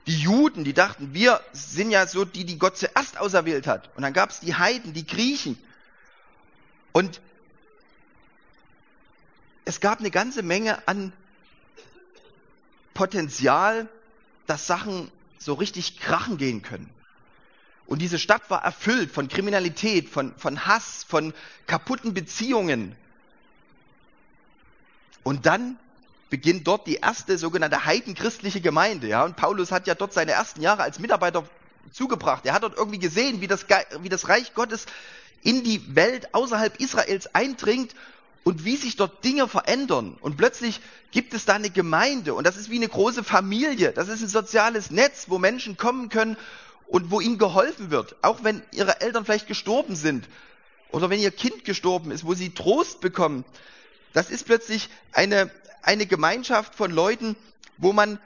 die Juden, die dachten, wir sind ja so die, die Gott zuerst auserwählt hat. Und dann gab es die Heiden, die Griechen. Und es gab eine ganze Menge an Potenzial, dass Sachen so richtig krachen gehen können. Und diese Stadt war erfüllt von Kriminalität, von, von Hass, von kaputten Beziehungen. Und dann beginnt dort die erste sogenannte heidenchristliche Gemeinde. Ja? Und Paulus hat ja dort seine ersten Jahre als Mitarbeiter zugebracht. Er hat dort irgendwie gesehen, wie das, wie das Reich Gottes in die Welt außerhalb Israels eindringt und wie sich dort Dinge verändern. Und plötzlich gibt es da eine Gemeinde und das ist wie eine große Familie. Das ist ein soziales Netz, wo Menschen kommen können und wo ihnen geholfen wird, auch wenn ihre Eltern vielleicht gestorben sind oder wenn ihr Kind gestorben ist, wo sie Trost bekommen. Das ist plötzlich eine, eine Gemeinschaft von Leuten, wo man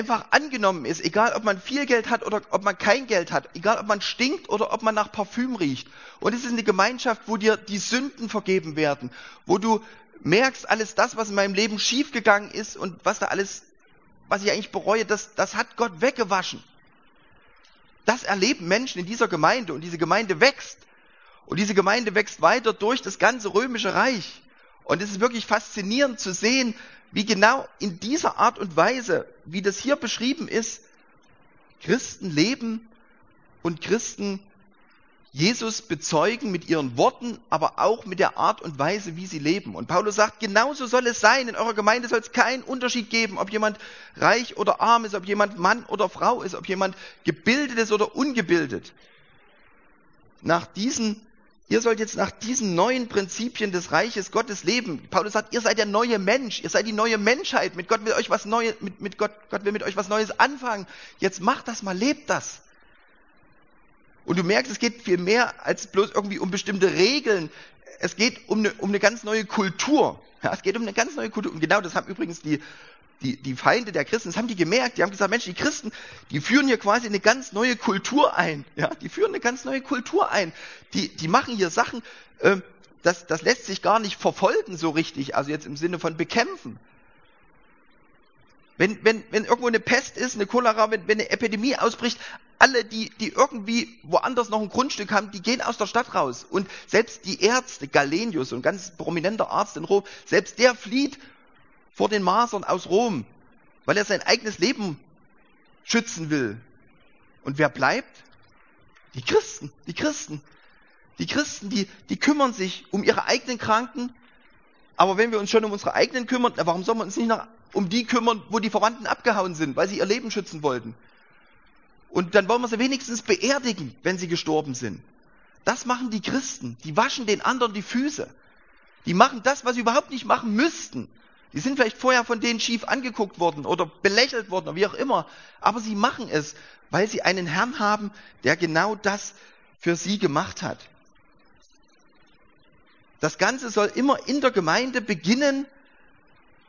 einfach angenommen ist, egal ob man viel Geld hat oder ob man kein Geld hat, egal ob man stinkt oder ob man nach Parfüm riecht. Und es ist eine Gemeinschaft, wo dir die Sünden vergeben werden, wo du merkst, alles das, was in meinem Leben schiefgegangen ist und was da alles, was ich eigentlich bereue, das, das hat Gott weggewaschen. Das erleben Menschen in dieser Gemeinde und diese Gemeinde wächst. Und diese Gemeinde wächst weiter durch das ganze römische Reich. Und es ist wirklich faszinierend zu sehen, wie genau in dieser Art und Weise, wie das hier beschrieben ist, Christen leben und Christen Jesus bezeugen mit ihren Worten, aber auch mit der Art und Weise, wie sie leben. Und Paulus sagt, genauso soll es sein. In eurer Gemeinde soll es keinen Unterschied geben, ob jemand reich oder arm ist, ob jemand Mann oder Frau ist, ob jemand gebildet ist oder ungebildet. Nach diesen, ihr sollt jetzt nach diesen neuen Prinzipien des Reiches Gottes leben. Paulus sagt, ihr seid der neue Mensch, ihr seid die neue Menschheit. Mit Gott will euch was Neues, mit, mit Gott, Gott will mit euch was Neues anfangen. Jetzt macht das mal, lebt das. Und du merkst, es geht viel mehr als bloß irgendwie um bestimmte Regeln. Es geht um eine, um eine ganz neue Kultur. Ja, es geht um eine ganz neue Kultur. Und genau das haben übrigens die, die, die Feinde der Christen, das haben die gemerkt. Die haben gesagt, Mensch, die Christen, die führen hier quasi eine ganz neue Kultur ein. Ja, die führen eine ganz neue Kultur ein. Die, die machen hier Sachen, äh, das, das lässt sich gar nicht verfolgen so richtig. Also jetzt im Sinne von bekämpfen. Wenn, wenn, wenn irgendwo eine Pest ist, eine Cholera, wenn, wenn eine Epidemie ausbricht, alle, die, die irgendwie woanders noch ein Grundstück haben, die gehen aus der Stadt raus. Und selbst die Ärzte, Galenius, ein ganz prominenter Arzt in Rom, selbst der flieht vor den Masern aus Rom, weil er sein eigenes Leben schützen will. Und wer bleibt? Die Christen, die Christen. Die Christen, die, die kümmern sich um ihre eigenen Kranken. Aber wenn wir uns schon um unsere eigenen kümmern, warum sollen wir uns nicht nach um die kümmern, wo die Verwandten abgehauen sind, weil sie ihr Leben schützen wollten. Und dann wollen wir sie wenigstens beerdigen, wenn sie gestorben sind. Das machen die Christen. Die waschen den anderen die Füße. Die machen das, was sie überhaupt nicht machen müssten. Die sind vielleicht vorher von denen schief angeguckt worden oder belächelt worden oder wie auch immer. Aber sie machen es, weil sie einen Herrn haben, der genau das für sie gemacht hat. Das Ganze soll immer in der Gemeinde beginnen.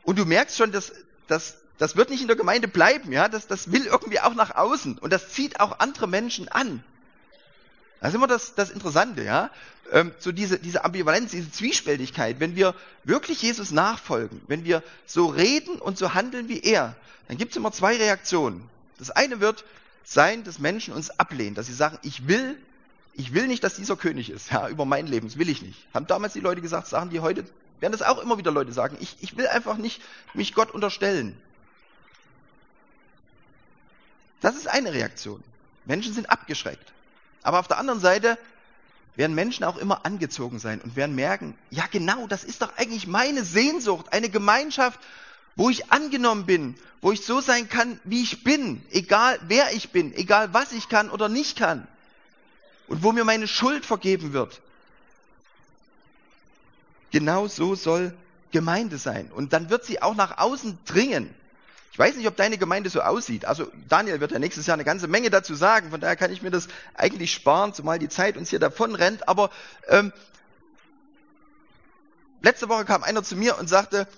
Und du merkst schon, dass, dass das wird nicht in der Gemeinde bleiben, ja. Das, das will irgendwie auch nach außen. Und das zieht auch andere Menschen an. Das ist immer das, das Interessante, ja. Ähm, so diese, diese Ambivalenz, diese Zwiespältigkeit. Wenn wir wirklich Jesus nachfolgen, wenn wir so reden und so handeln wie er, dann gibt es immer zwei Reaktionen. Das eine wird sein, dass Menschen uns ablehnen, dass sie sagen, ich will ich will nicht, dass dieser König ist, ja, über mein Leben, das will ich nicht. Haben damals die Leute gesagt, sagen die heute, werden das auch immer wieder Leute sagen, ich, ich will einfach nicht mich Gott unterstellen. Das ist eine Reaktion. Menschen sind abgeschreckt. Aber auf der anderen Seite werden Menschen auch immer angezogen sein und werden merken, ja genau, das ist doch eigentlich meine Sehnsucht, eine Gemeinschaft, wo ich angenommen bin, wo ich so sein kann, wie ich bin, egal wer ich bin, egal was ich kann oder nicht kann und wo mir meine Schuld vergeben wird. Genau so soll Gemeinde sein. Und dann wird sie auch nach außen dringen. Ich weiß nicht, ob deine Gemeinde so aussieht. Also Daniel wird ja nächstes Jahr eine ganze Menge dazu sagen. Von daher kann ich mir das eigentlich sparen, zumal die Zeit uns hier davon rennt. Aber ähm, letzte Woche kam einer zu mir und sagte,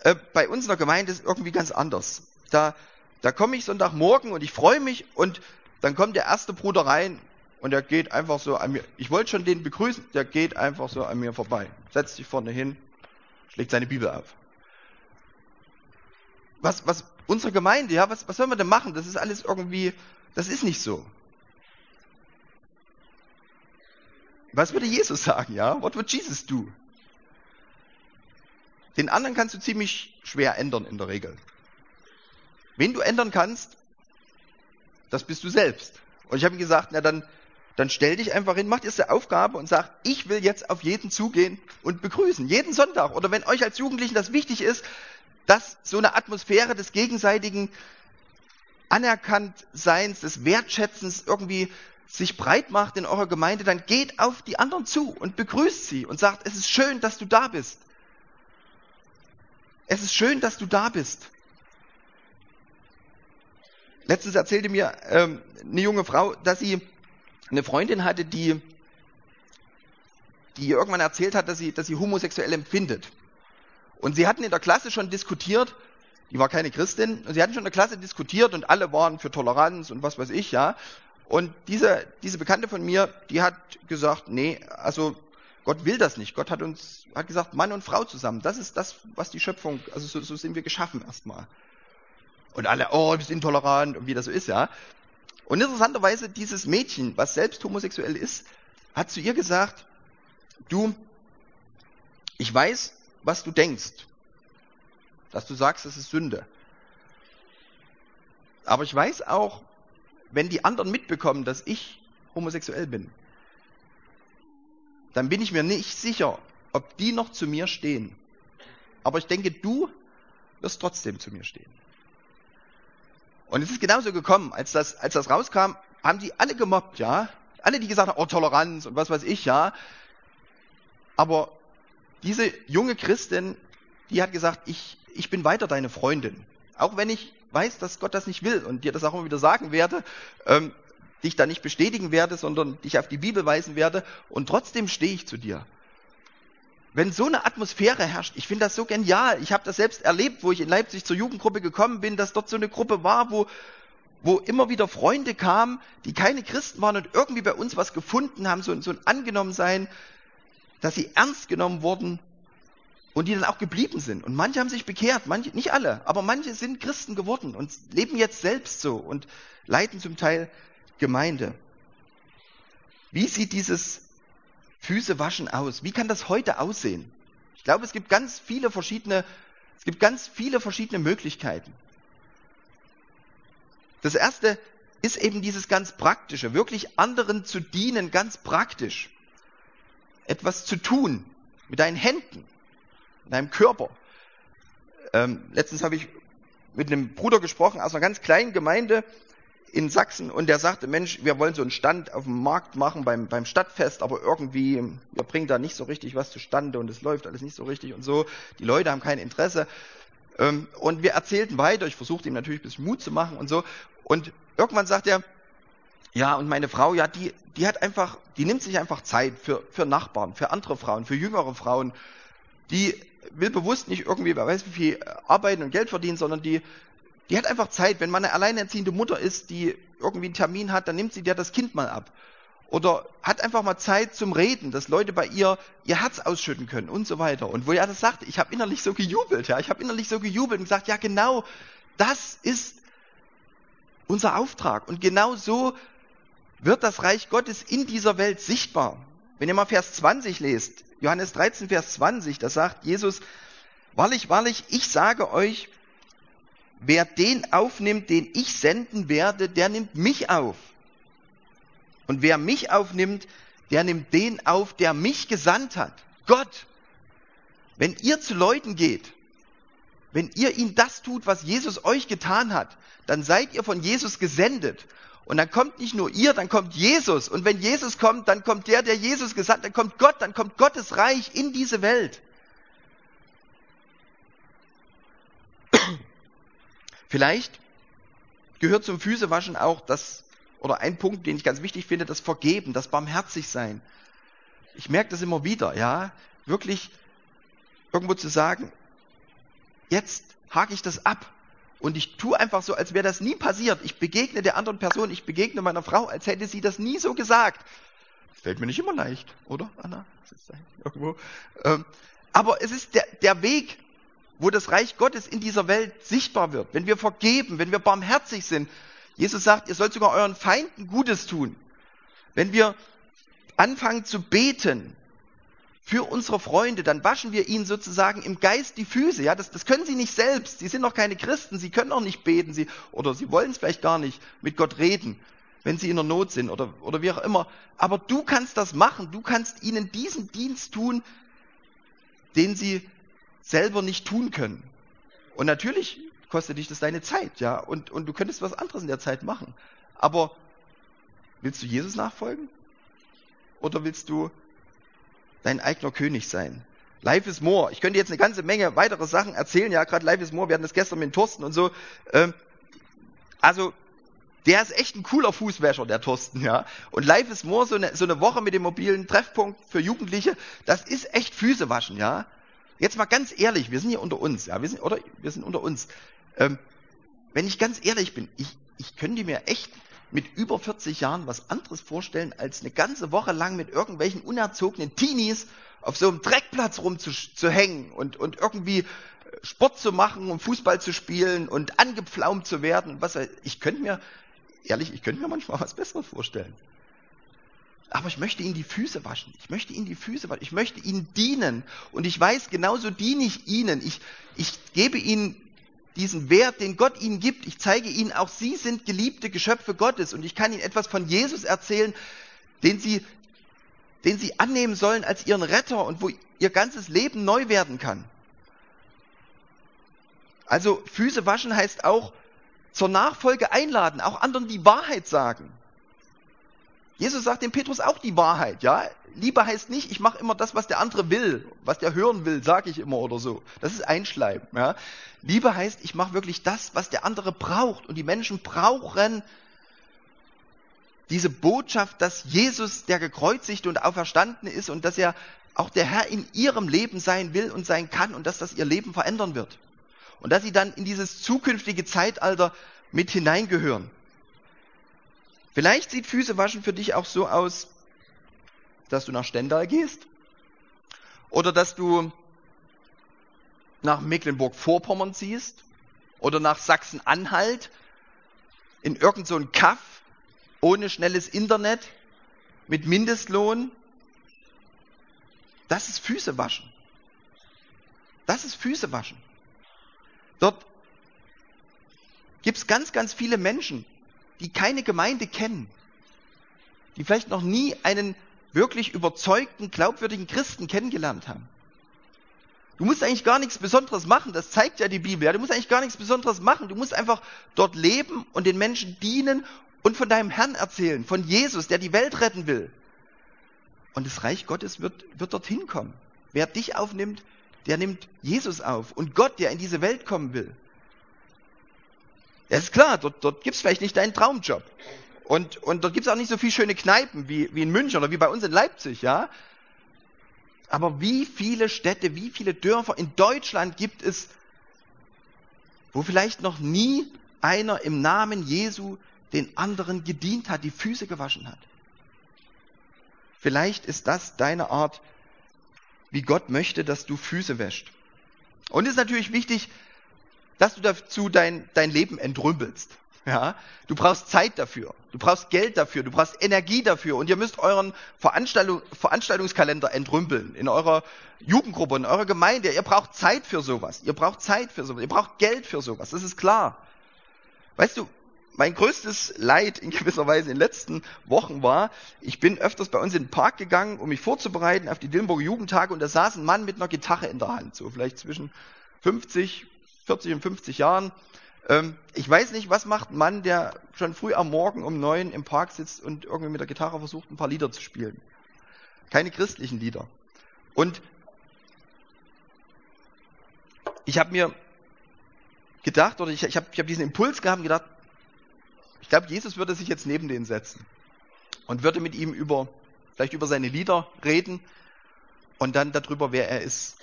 äh, bei uns in der Gemeinde ist irgendwie ganz anders. Da, da komme ich Sonntagmorgen und ich freue mich und dann kommt der erste Bruder rein und er geht einfach so an mir. Ich wollte schon den begrüßen, der geht einfach so an mir vorbei. Setzt sich vorne hin, schlägt seine Bibel auf. Was, was, unsere Gemeinde, ja, was, was sollen wir denn machen? Das ist alles irgendwie, das ist nicht so. Was würde Jesus sagen, ja? What would Jesus do? Den anderen kannst du ziemlich schwer ändern in der Regel. Wen du ändern kannst, das bist du selbst. Und ich habe ihm gesagt, na dann dann stell dich einfach hin, mach dir diese Aufgabe und sag, ich will jetzt auf jeden zugehen und begrüßen. Jeden Sonntag. Oder wenn euch als Jugendlichen das wichtig ist, dass so eine Atmosphäre des gegenseitigen Anerkanntseins, des Wertschätzens irgendwie sich breit macht in eurer Gemeinde, dann geht auf die anderen zu und begrüßt sie und sagt, es ist schön, dass du da bist. Es ist schön, dass du da bist. Letztens erzählte mir ähm, eine junge Frau, dass sie eine Freundin hatte, die, die irgendwann erzählt hat, dass sie, dass sie homosexuell empfindet. Und sie hatten in der Klasse schon diskutiert, die war keine Christin, und sie hatten schon in der Klasse diskutiert und alle waren für Toleranz und was weiß ich, ja. Und diese, diese Bekannte von mir, die hat gesagt, nee, also Gott will das nicht. Gott hat uns, hat gesagt, Mann und Frau zusammen. Das ist das, was die Schöpfung, also so, so sind wir geschaffen erstmal. Und alle, oh, du bist intolerant und wie das so ist, ja. Und interessanterweise, dieses Mädchen, was selbst homosexuell ist, hat zu ihr gesagt, du, ich weiß, was du denkst, dass du sagst, das ist Sünde. Aber ich weiß auch, wenn die anderen mitbekommen, dass ich homosexuell bin, dann bin ich mir nicht sicher, ob die noch zu mir stehen. Aber ich denke, du wirst trotzdem zu mir stehen. Und es ist genauso gekommen, als das, als das rauskam, haben die alle gemobbt, ja. Alle, die gesagt haben, oh, Toleranz und was weiß ich, ja. Aber diese junge Christin, die hat gesagt, ich, ich bin weiter deine Freundin. Auch wenn ich weiß, dass Gott das nicht will und dir das auch immer wieder sagen werde, ähm, dich da nicht bestätigen werde, sondern dich auf die Bibel weisen werde und trotzdem stehe ich zu dir wenn so eine Atmosphäre herrscht, ich finde das so genial. Ich habe das selbst erlebt, wo ich in Leipzig zur Jugendgruppe gekommen bin, dass dort so eine Gruppe war, wo, wo immer wieder Freunde kamen, die keine Christen waren und irgendwie bei uns was gefunden haben, so, so ein Angenommensein, dass sie ernst genommen wurden und die dann auch geblieben sind. Und manche haben sich bekehrt, manche, nicht alle, aber manche sind Christen geworden und leben jetzt selbst so und leiten zum Teil Gemeinde. Wie sieht dieses Füße waschen aus. Wie kann das heute aussehen? Ich glaube, es gibt ganz viele verschiedene, es gibt ganz viele verschiedene Möglichkeiten. Das erste ist eben dieses ganz praktische, wirklich anderen zu dienen, ganz praktisch. Etwas zu tun mit deinen Händen, mit deinem Körper. Ähm, letztens habe ich mit einem Bruder gesprochen aus einer ganz kleinen Gemeinde, in Sachsen und der sagte, Mensch, wir wollen so einen Stand auf dem Markt machen beim, beim Stadtfest, aber irgendwie, wir bringen da nicht so richtig was zustande und es läuft alles nicht so richtig und so. Die Leute haben kein Interesse. Ähm, und wir erzählten weiter, ich versuchte ihm natürlich ein bisschen Mut zu machen und so. Und irgendwann sagt er, ja, und meine Frau, ja, die, die hat einfach, die nimmt sich einfach Zeit für, für Nachbarn, für andere Frauen, für jüngere Frauen. Die will bewusst nicht irgendwie, wer weiß wie viel arbeiten und Geld verdienen, sondern die, die hat einfach Zeit. Wenn man eine alleinerziehende Mutter ist, die irgendwie einen Termin hat, dann nimmt sie dir das Kind mal ab. Oder hat einfach mal Zeit zum Reden, dass Leute bei ihr ihr Herz ausschütten können und so weiter. Und wo er das sagte, ich habe innerlich so gejubelt, ja, ich habe innerlich so gejubelt und gesagt, ja genau, das ist unser Auftrag. Und genau so wird das Reich Gottes in dieser Welt sichtbar. Wenn ihr mal Vers 20 lest, Johannes 13, Vers 20, da sagt Jesus, wahrlich, wahrlich, ich sage euch, wer den aufnimmt, den ich senden werde, der nimmt mich auf. Und wer mich aufnimmt, der nimmt den auf, der mich gesandt hat. Gott. Wenn ihr zu Leuten geht, wenn ihr ihnen das tut, was Jesus euch getan hat, dann seid ihr von Jesus gesendet. Und dann kommt nicht nur ihr, dann kommt Jesus. Und wenn Jesus kommt, dann kommt der, der Jesus gesandt, hat, dann kommt Gott, dann kommt Gottes Reich in diese Welt. Vielleicht gehört zum Füßewaschen auch das, oder ein Punkt, den ich ganz wichtig finde, das Vergeben, das Barmherzigsein. Ich merke das immer wieder, ja, wirklich irgendwo zu sagen, jetzt hake ich das ab und ich tue einfach so, als wäre das nie passiert. Ich begegne der anderen Person, ich begegne meiner Frau, als hätte sie das nie so gesagt. Fällt mir nicht immer leicht, oder, Anna? Irgendwo. Ähm, aber es ist der, der Weg, wo das Reich Gottes in dieser Welt sichtbar wird. Wenn wir vergeben, wenn wir barmherzig sind. Jesus sagt, ihr sollt sogar euren Feinden Gutes tun. Wenn wir anfangen zu beten, für unsere Freunde, dann waschen wir ihnen sozusagen im Geist die Füße. Ja, das, das können sie nicht selbst. Sie sind noch keine Christen. Sie können auch nicht beten. Sie, oder sie wollen es vielleicht gar nicht mit Gott reden, wenn sie in der Not sind oder, oder wie auch immer. Aber du kannst das machen. Du kannst ihnen diesen Dienst tun, den sie selber nicht tun können. Und natürlich kostet dich das deine Zeit, ja. Und, und du könntest was anderes in der Zeit machen. Aber willst du Jesus nachfolgen? Oder willst du dein eigener König sein. Life is more. Ich könnte jetzt eine ganze Menge weitere Sachen erzählen. Ja, gerade Life is more. Wir hatten das gestern mit Thorsten und so. Ähm, also, der ist echt ein cooler Fußwäscher, der Thorsten, ja. Und Life is more, so eine, so eine Woche mit dem mobilen Treffpunkt für Jugendliche, das ist echt Füße waschen, ja. Jetzt mal ganz ehrlich, wir sind hier unter uns, ja. Wir sind, oder, wir sind unter uns. Ähm, wenn ich ganz ehrlich bin, ich, ich könnte mir echt mit über 40 Jahren was anderes vorstellen, als eine ganze Woche lang mit irgendwelchen unerzogenen Teenies auf so einem Dreckplatz rumzuhängen und, und irgendwie Sport zu machen und Fußball zu spielen und angepflaumt zu werden was. Ich könnte mir, ehrlich, ich könnte mir manchmal was Besseres vorstellen. Aber ich möchte ihnen die Füße waschen. Ich möchte ihnen die Füße waschen. Ich möchte ihnen dienen. Und ich weiß, genauso diene ich ihnen. Ich, ich gebe ihnen diesen Wert, den Gott ihnen gibt. Ich zeige ihnen, auch sie sind geliebte Geschöpfe Gottes und ich kann ihnen etwas von Jesus erzählen, den sie, den sie annehmen sollen als ihren Retter und wo ihr ganzes Leben neu werden kann. Also Füße waschen heißt auch zur Nachfolge einladen, auch anderen die Wahrheit sagen. Jesus sagt dem Petrus auch die Wahrheit, ja. Liebe heißt nicht, ich mache immer das, was der andere will, was der hören will, sage ich immer oder so. Das ist Einschleimen. Ja. Liebe heißt, ich mache wirklich das, was der andere braucht. Und die Menschen brauchen diese Botschaft, dass Jesus der gekreuzigte und auferstandene ist und dass er auch der Herr in ihrem Leben sein will und sein kann und dass das ihr Leben verändern wird. Und dass sie dann in dieses zukünftige Zeitalter mit hineingehören. Vielleicht sieht Füßewaschen für dich auch so aus, dass du nach Stendal gehst oder dass du nach Mecklenburg-Vorpommern ziehst oder nach Sachsen-Anhalt in irgendein so Kaff ohne schnelles Internet mit Mindestlohn. Das ist Füße waschen. Das ist Füße waschen. Dort gibt es ganz, ganz viele Menschen, die keine Gemeinde kennen, die vielleicht noch nie einen wirklich überzeugten, glaubwürdigen Christen kennengelernt haben. Du musst eigentlich gar nichts Besonderes machen, das zeigt ja die Bibel. Ja? Du musst eigentlich gar nichts Besonderes machen. Du musst einfach dort leben und den Menschen dienen und von deinem Herrn erzählen, von Jesus, der die Welt retten will. Und das Reich Gottes wird, wird dorthin kommen. Wer dich aufnimmt, der nimmt Jesus auf und Gott, der in diese Welt kommen will. Ja, ist klar, dort, dort gibt es vielleicht nicht deinen Traumjob. Und, und dort gibt es auch nicht so viele schöne Kneipen wie, wie in München oder wie bei uns in Leipzig, ja. Aber wie viele Städte, wie viele Dörfer in Deutschland gibt es, wo vielleicht noch nie einer im Namen Jesu den anderen gedient hat, die Füße gewaschen hat? Vielleicht ist das deine Art, wie Gott möchte, dass du Füße wäscht. Und es ist natürlich wichtig, dass du dazu dein, dein Leben entrümpelst. Ja, du brauchst Zeit dafür, du brauchst Geld dafür, du brauchst Energie dafür. Und ihr müsst euren Veranstaltung, Veranstaltungskalender entrümpeln in eurer Jugendgruppe, in eurer Gemeinde. Ihr braucht Zeit für sowas, ihr braucht Zeit für sowas, ihr braucht Geld für sowas, das ist klar. Weißt du, mein größtes Leid in gewisser Weise in den letzten Wochen war, ich bin öfters bei uns in den Park gegangen, um mich vorzubereiten auf die Dillenburger Jugendtage. Und da saß ein Mann mit einer Gitarre in der Hand, so vielleicht zwischen 50, 40 und 50 Jahren ähm, ich weiß nicht, was macht ein Mann, der schon früh am Morgen um neun im Park sitzt und irgendwie mit der Gitarre versucht, ein paar Lieder zu spielen. Keine christlichen Lieder. Und ich habe mir gedacht, oder ich, ich habe ich hab diesen Impuls gehabt und gedacht, ich glaube, Jesus würde sich jetzt neben den setzen und würde mit ihm über, vielleicht über seine Lieder reden und dann darüber, wer er ist.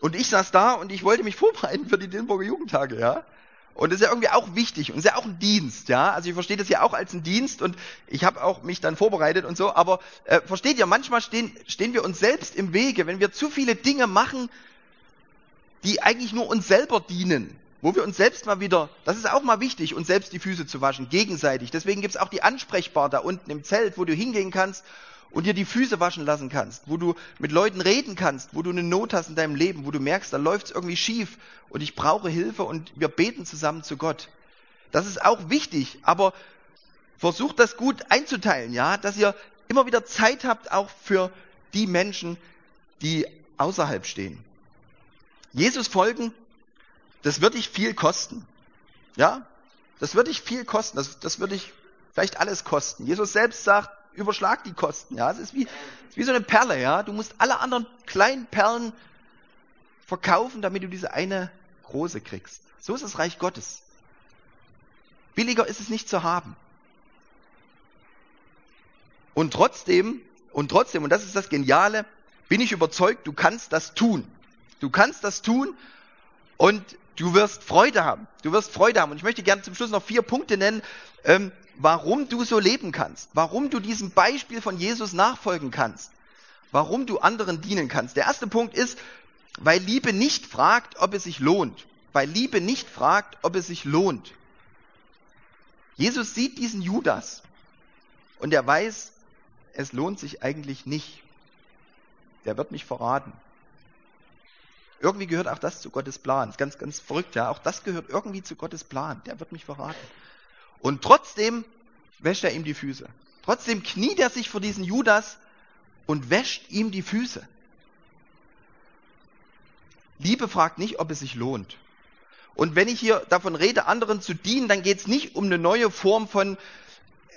Und ich saß da und ich wollte mich vorbereiten für die Dillenburger Jugendtage, ja. Und das ist ja irgendwie auch wichtig und ist ja auch ein Dienst, ja. Also ich verstehe das ja auch als ein Dienst und ich habe auch mich dann vorbereitet und so. Aber äh, versteht ihr, manchmal stehen, stehen wir uns selbst im Wege, wenn wir zu viele Dinge machen, die eigentlich nur uns selber dienen. Wo wir uns selbst mal wieder, das ist auch mal wichtig, uns selbst die Füße zu waschen, gegenseitig. Deswegen gibt's auch die Ansprechbar da unten im Zelt, wo du hingehen kannst und dir die Füße waschen lassen kannst, wo du mit Leuten reden kannst, wo du eine Not hast in deinem Leben, wo du merkst, da läuft's irgendwie schief und ich brauche Hilfe und wir beten zusammen zu Gott. Das ist auch wichtig, aber versucht das gut einzuteilen, ja, dass ihr immer wieder Zeit habt auch für die Menschen, die außerhalb stehen. Jesus folgen, das wird dich viel kosten. Ja, das wird dich viel kosten. Das, das wird dich vielleicht alles kosten. Jesus selbst sagt, überschlag die Kosten. Ja, es ist wie, es ist wie so eine Perle. Ja, du musst alle anderen kleinen Perlen verkaufen, damit du diese eine große kriegst. So ist das Reich Gottes. Billiger ist es nicht zu haben. Und trotzdem, und trotzdem, und das ist das Geniale, bin ich überzeugt, du kannst das tun. Du kannst das tun und du wirst Freude haben. Du wirst Freude haben. Und ich möchte gerne zum Schluss noch vier Punkte nennen, ähm, warum du so leben kannst, warum du diesem Beispiel von Jesus nachfolgen kannst, warum du anderen dienen kannst. Der erste Punkt ist, weil Liebe nicht fragt, ob es sich lohnt. Weil Liebe nicht fragt, ob es sich lohnt. Jesus sieht diesen Judas und er weiß, es lohnt sich eigentlich nicht. Der wird mich verraten. Irgendwie gehört auch das zu Gottes Plan. Ist ganz, ganz verrückt, ja. Auch das gehört irgendwie zu Gottes Plan. Der wird mich verraten. Und trotzdem wäscht er ihm die Füße. Trotzdem kniet er sich vor diesen Judas und wäscht ihm die Füße. Liebe fragt nicht, ob es sich lohnt. Und wenn ich hier davon rede, anderen zu dienen, dann geht es nicht um eine neue Form von,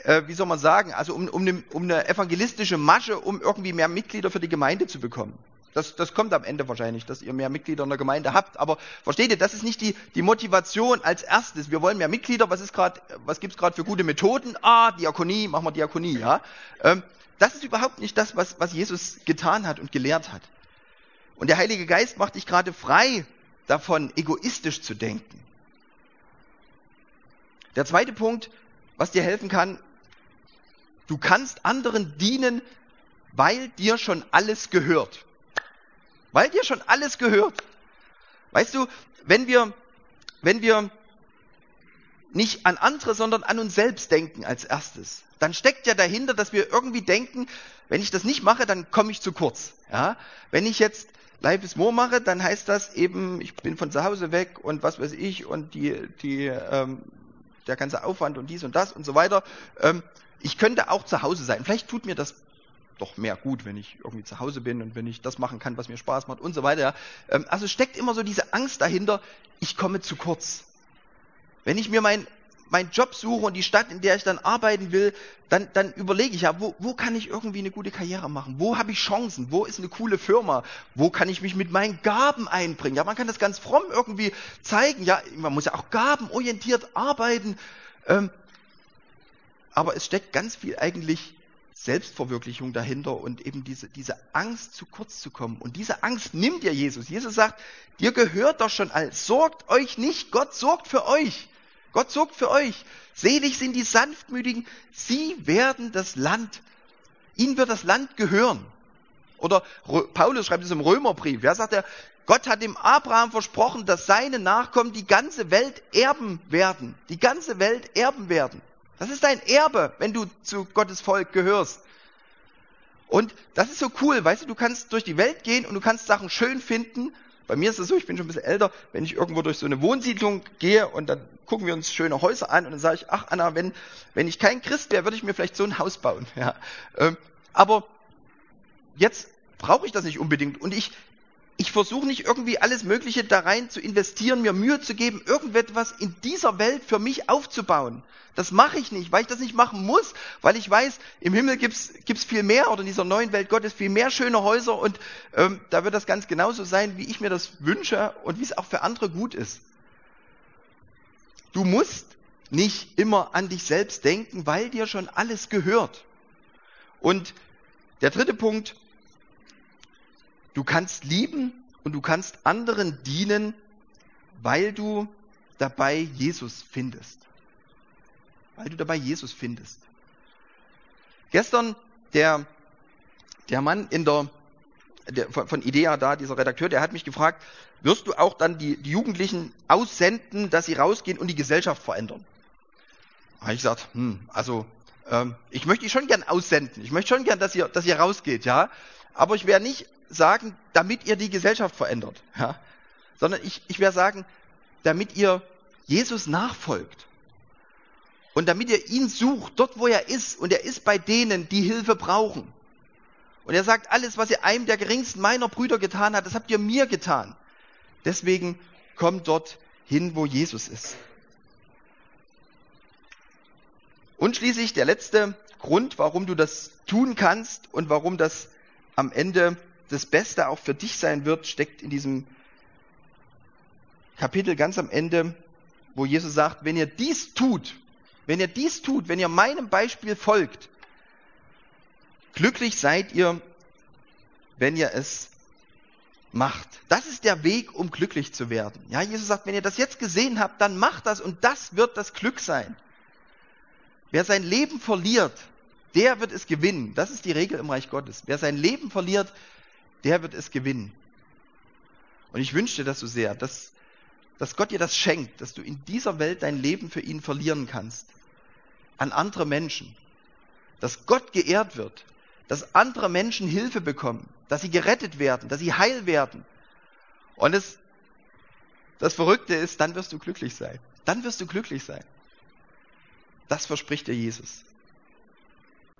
äh, wie soll man sagen, also um, um, eine, um eine evangelistische Masche, um irgendwie mehr Mitglieder für die Gemeinde zu bekommen. Das, das kommt am Ende wahrscheinlich, dass ihr mehr Mitglieder in der Gemeinde habt. Aber versteht ihr, das ist nicht die, die Motivation als erstes. Wir wollen mehr Mitglieder. Was ist gerade, was gibt's gerade für gute Methoden? Ah, Diakonie, machen wir Diakonie, ja. Ähm, das ist überhaupt nicht das, was, was Jesus getan hat und gelehrt hat. Und der Heilige Geist macht dich gerade frei davon, egoistisch zu denken. Der zweite Punkt, was dir helfen kann, du kannst anderen dienen, weil dir schon alles gehört. Weil dir schon alles gehört. Weißt du, wenn wir, wenn wir nicht an andere, sondern an uns selbst denken als erstes, dann steckt ja dahinter, dass wir irgendwie denken, wenn ich das nicht mache, dann komme ich zu kurz. Ja? Wenn ich jetzt Life is More mache, dann heißt das eben, ich bin von zu Hause weg und was weiß ich und die, die, ähm, der ganze Aufwand und dies und das und so weiter. Ähm, ich könnte auch zu Hause sein. Vielleicht tut mir das doch mehr gut, wenn ich irgendwie zu Hause bin und wenn ich das machen kann, was mir Spaß macht und so weiter. Ähm, also steckt immer so diese Angst dahinter, ich komme zu kurz. Wenn ich mir mein, meinen Job suche und die Stadt, in der ich dann arbeiten will, dann, dann überlege ich ja, wo, wo kann ich irgendwie eine gute Karriere machen? Wo habe ich Chancen? Wo ist eine coole Firma? Wo kann ich mich mit meinen Gaben einbringen? Ja, man kann das ganz fromm irgendwie zeigen. Ja, man muss ja auch gabenorientiert arbeiten. Ähm, aber es steckt ganz viel eigentlich Selbstverwirklichung dahinter und eben diese, diese Angst, zu kurz zu kommen. Und diese Angst nimmt dir Jesus. Jesus sagt, dir gehört doch schon alles. Sorgt euch nicht, Gott sorgt für euch. Gott sorgt für euch. Selig sind die Sanftmütigen. Sie werden das Land, ihnen wird das Land gehören. Oder Paulus schreibt es im Römerbrief. Wer sagt er, Gott hat dem Abraham versprochen, dass seine Nachkommen die ganze Welt erben werden. Die ganze Welt erben werden. Das ist dein Erbe, wenn du zu Gottes Volk gehörst. Und das ist so cool, weißt du, du kannst durch die Welt gehen und du kannst Sachen schön finden. Bei mir ist es so, ich bin schon ein bisschen älter, wenn ich irgendwo durch so eine Wohnsiedlung gehe und dann gucken wir uns schöne Häuser an und dann sage ich, ach Anna, wenn, wenn ich kein Christ wäre, würde ich mir vielleicht so ein Haus bauen. Ja. Ähm, aber jetzt brauche ich das nicht unbedingt. Und ich, ich versuche nicht irgendwie alles Mögliche da rein zu investieren, mir Mühe zu geben, irgendetwas in dieser Welt für mich aufzubauen. Das mache ich nicht, weil ich das nicht machen muss, weil ich weiß, im Himmel gibt's gibt's viel mehr oder in dieser neuen Welt Gottes viel mehr schöne Häuser und ähm, da wird das ganz genauso sein, wie ich mir das wünsche und wie es auch für andere gut ist. Du musst nicht immer an dich selbst denken, weil dir schon alles gehört. Und der dritte Punkt, Du kannst lieben und du kannst anderen dienen, weil du dabei Jesus findest. Weil du dabei Jesus findest. Gestern der, der Mann in der, der von, von IDEA da, dieser Redakteur, der hat mich gefragt, wirst du auch dann die, die Jugendlichen aussenden, dass sie rausgehen und die Gesellschaft verändern? Da habe ich gesagt, hm, also ähm, ich möchte die schon gern aussenden. Ich möchte schon gern, dass ihr, dass ihr rausgeht, ja. Aber ich werde nicht sagen, damit ihr die Gesellschaft verändert, ja? sondern ich, ich werde sagen, damit ihr Jesus nachfolgt. Und damit ihr ihn sucht, dort wo er ist, und er ist bei denen, die Hilfe brauchen. Und er sagt, alles, was ihr einem der geringsten meiner Brüder getan hat, das habt ihr mir getan. Deswegen kommt dort hin, wo Jesus ist. Und schließlich der letzte Grund, warum du das tun kannst und warum das am Ende das Beste auch für dich sein wird, steckt in diesem Kapitel ganz am Ende, wo Jesus sagt, wenn ihr dies tut, wenn ihr dies tut, wenn ihr meinem Beispiel folgt, glücklich seid ihr, wenn ihr es macht. Das ist der Weg, um glücklich zu werden. Ja, Jesus sagt, wenn ihr das jetzt gesehen habt, dann macht das und das wird das Glück sein. Wer sein Leben verliert, der wird es gewinnen. Das ist die Regel im Reich Gottes. Wer sein Leben verliert, der wird es gewinnen. Und ich wünsche dir das so sehr, dass, dass Gott dir das schenkt, dass du in dieser Welt dein Leben für ihn verlieren kannst. An andere Menschen. Dass Gott geehrt wird. Dass andere Menschen Hilfe bekommen. Dass sie gerettet werden. Dass sie heil werden. Und es, das Verrückte ist, dann wirst du glücklich sein. Dann wirst du glücklich sein. Das verspricht dir Jesus.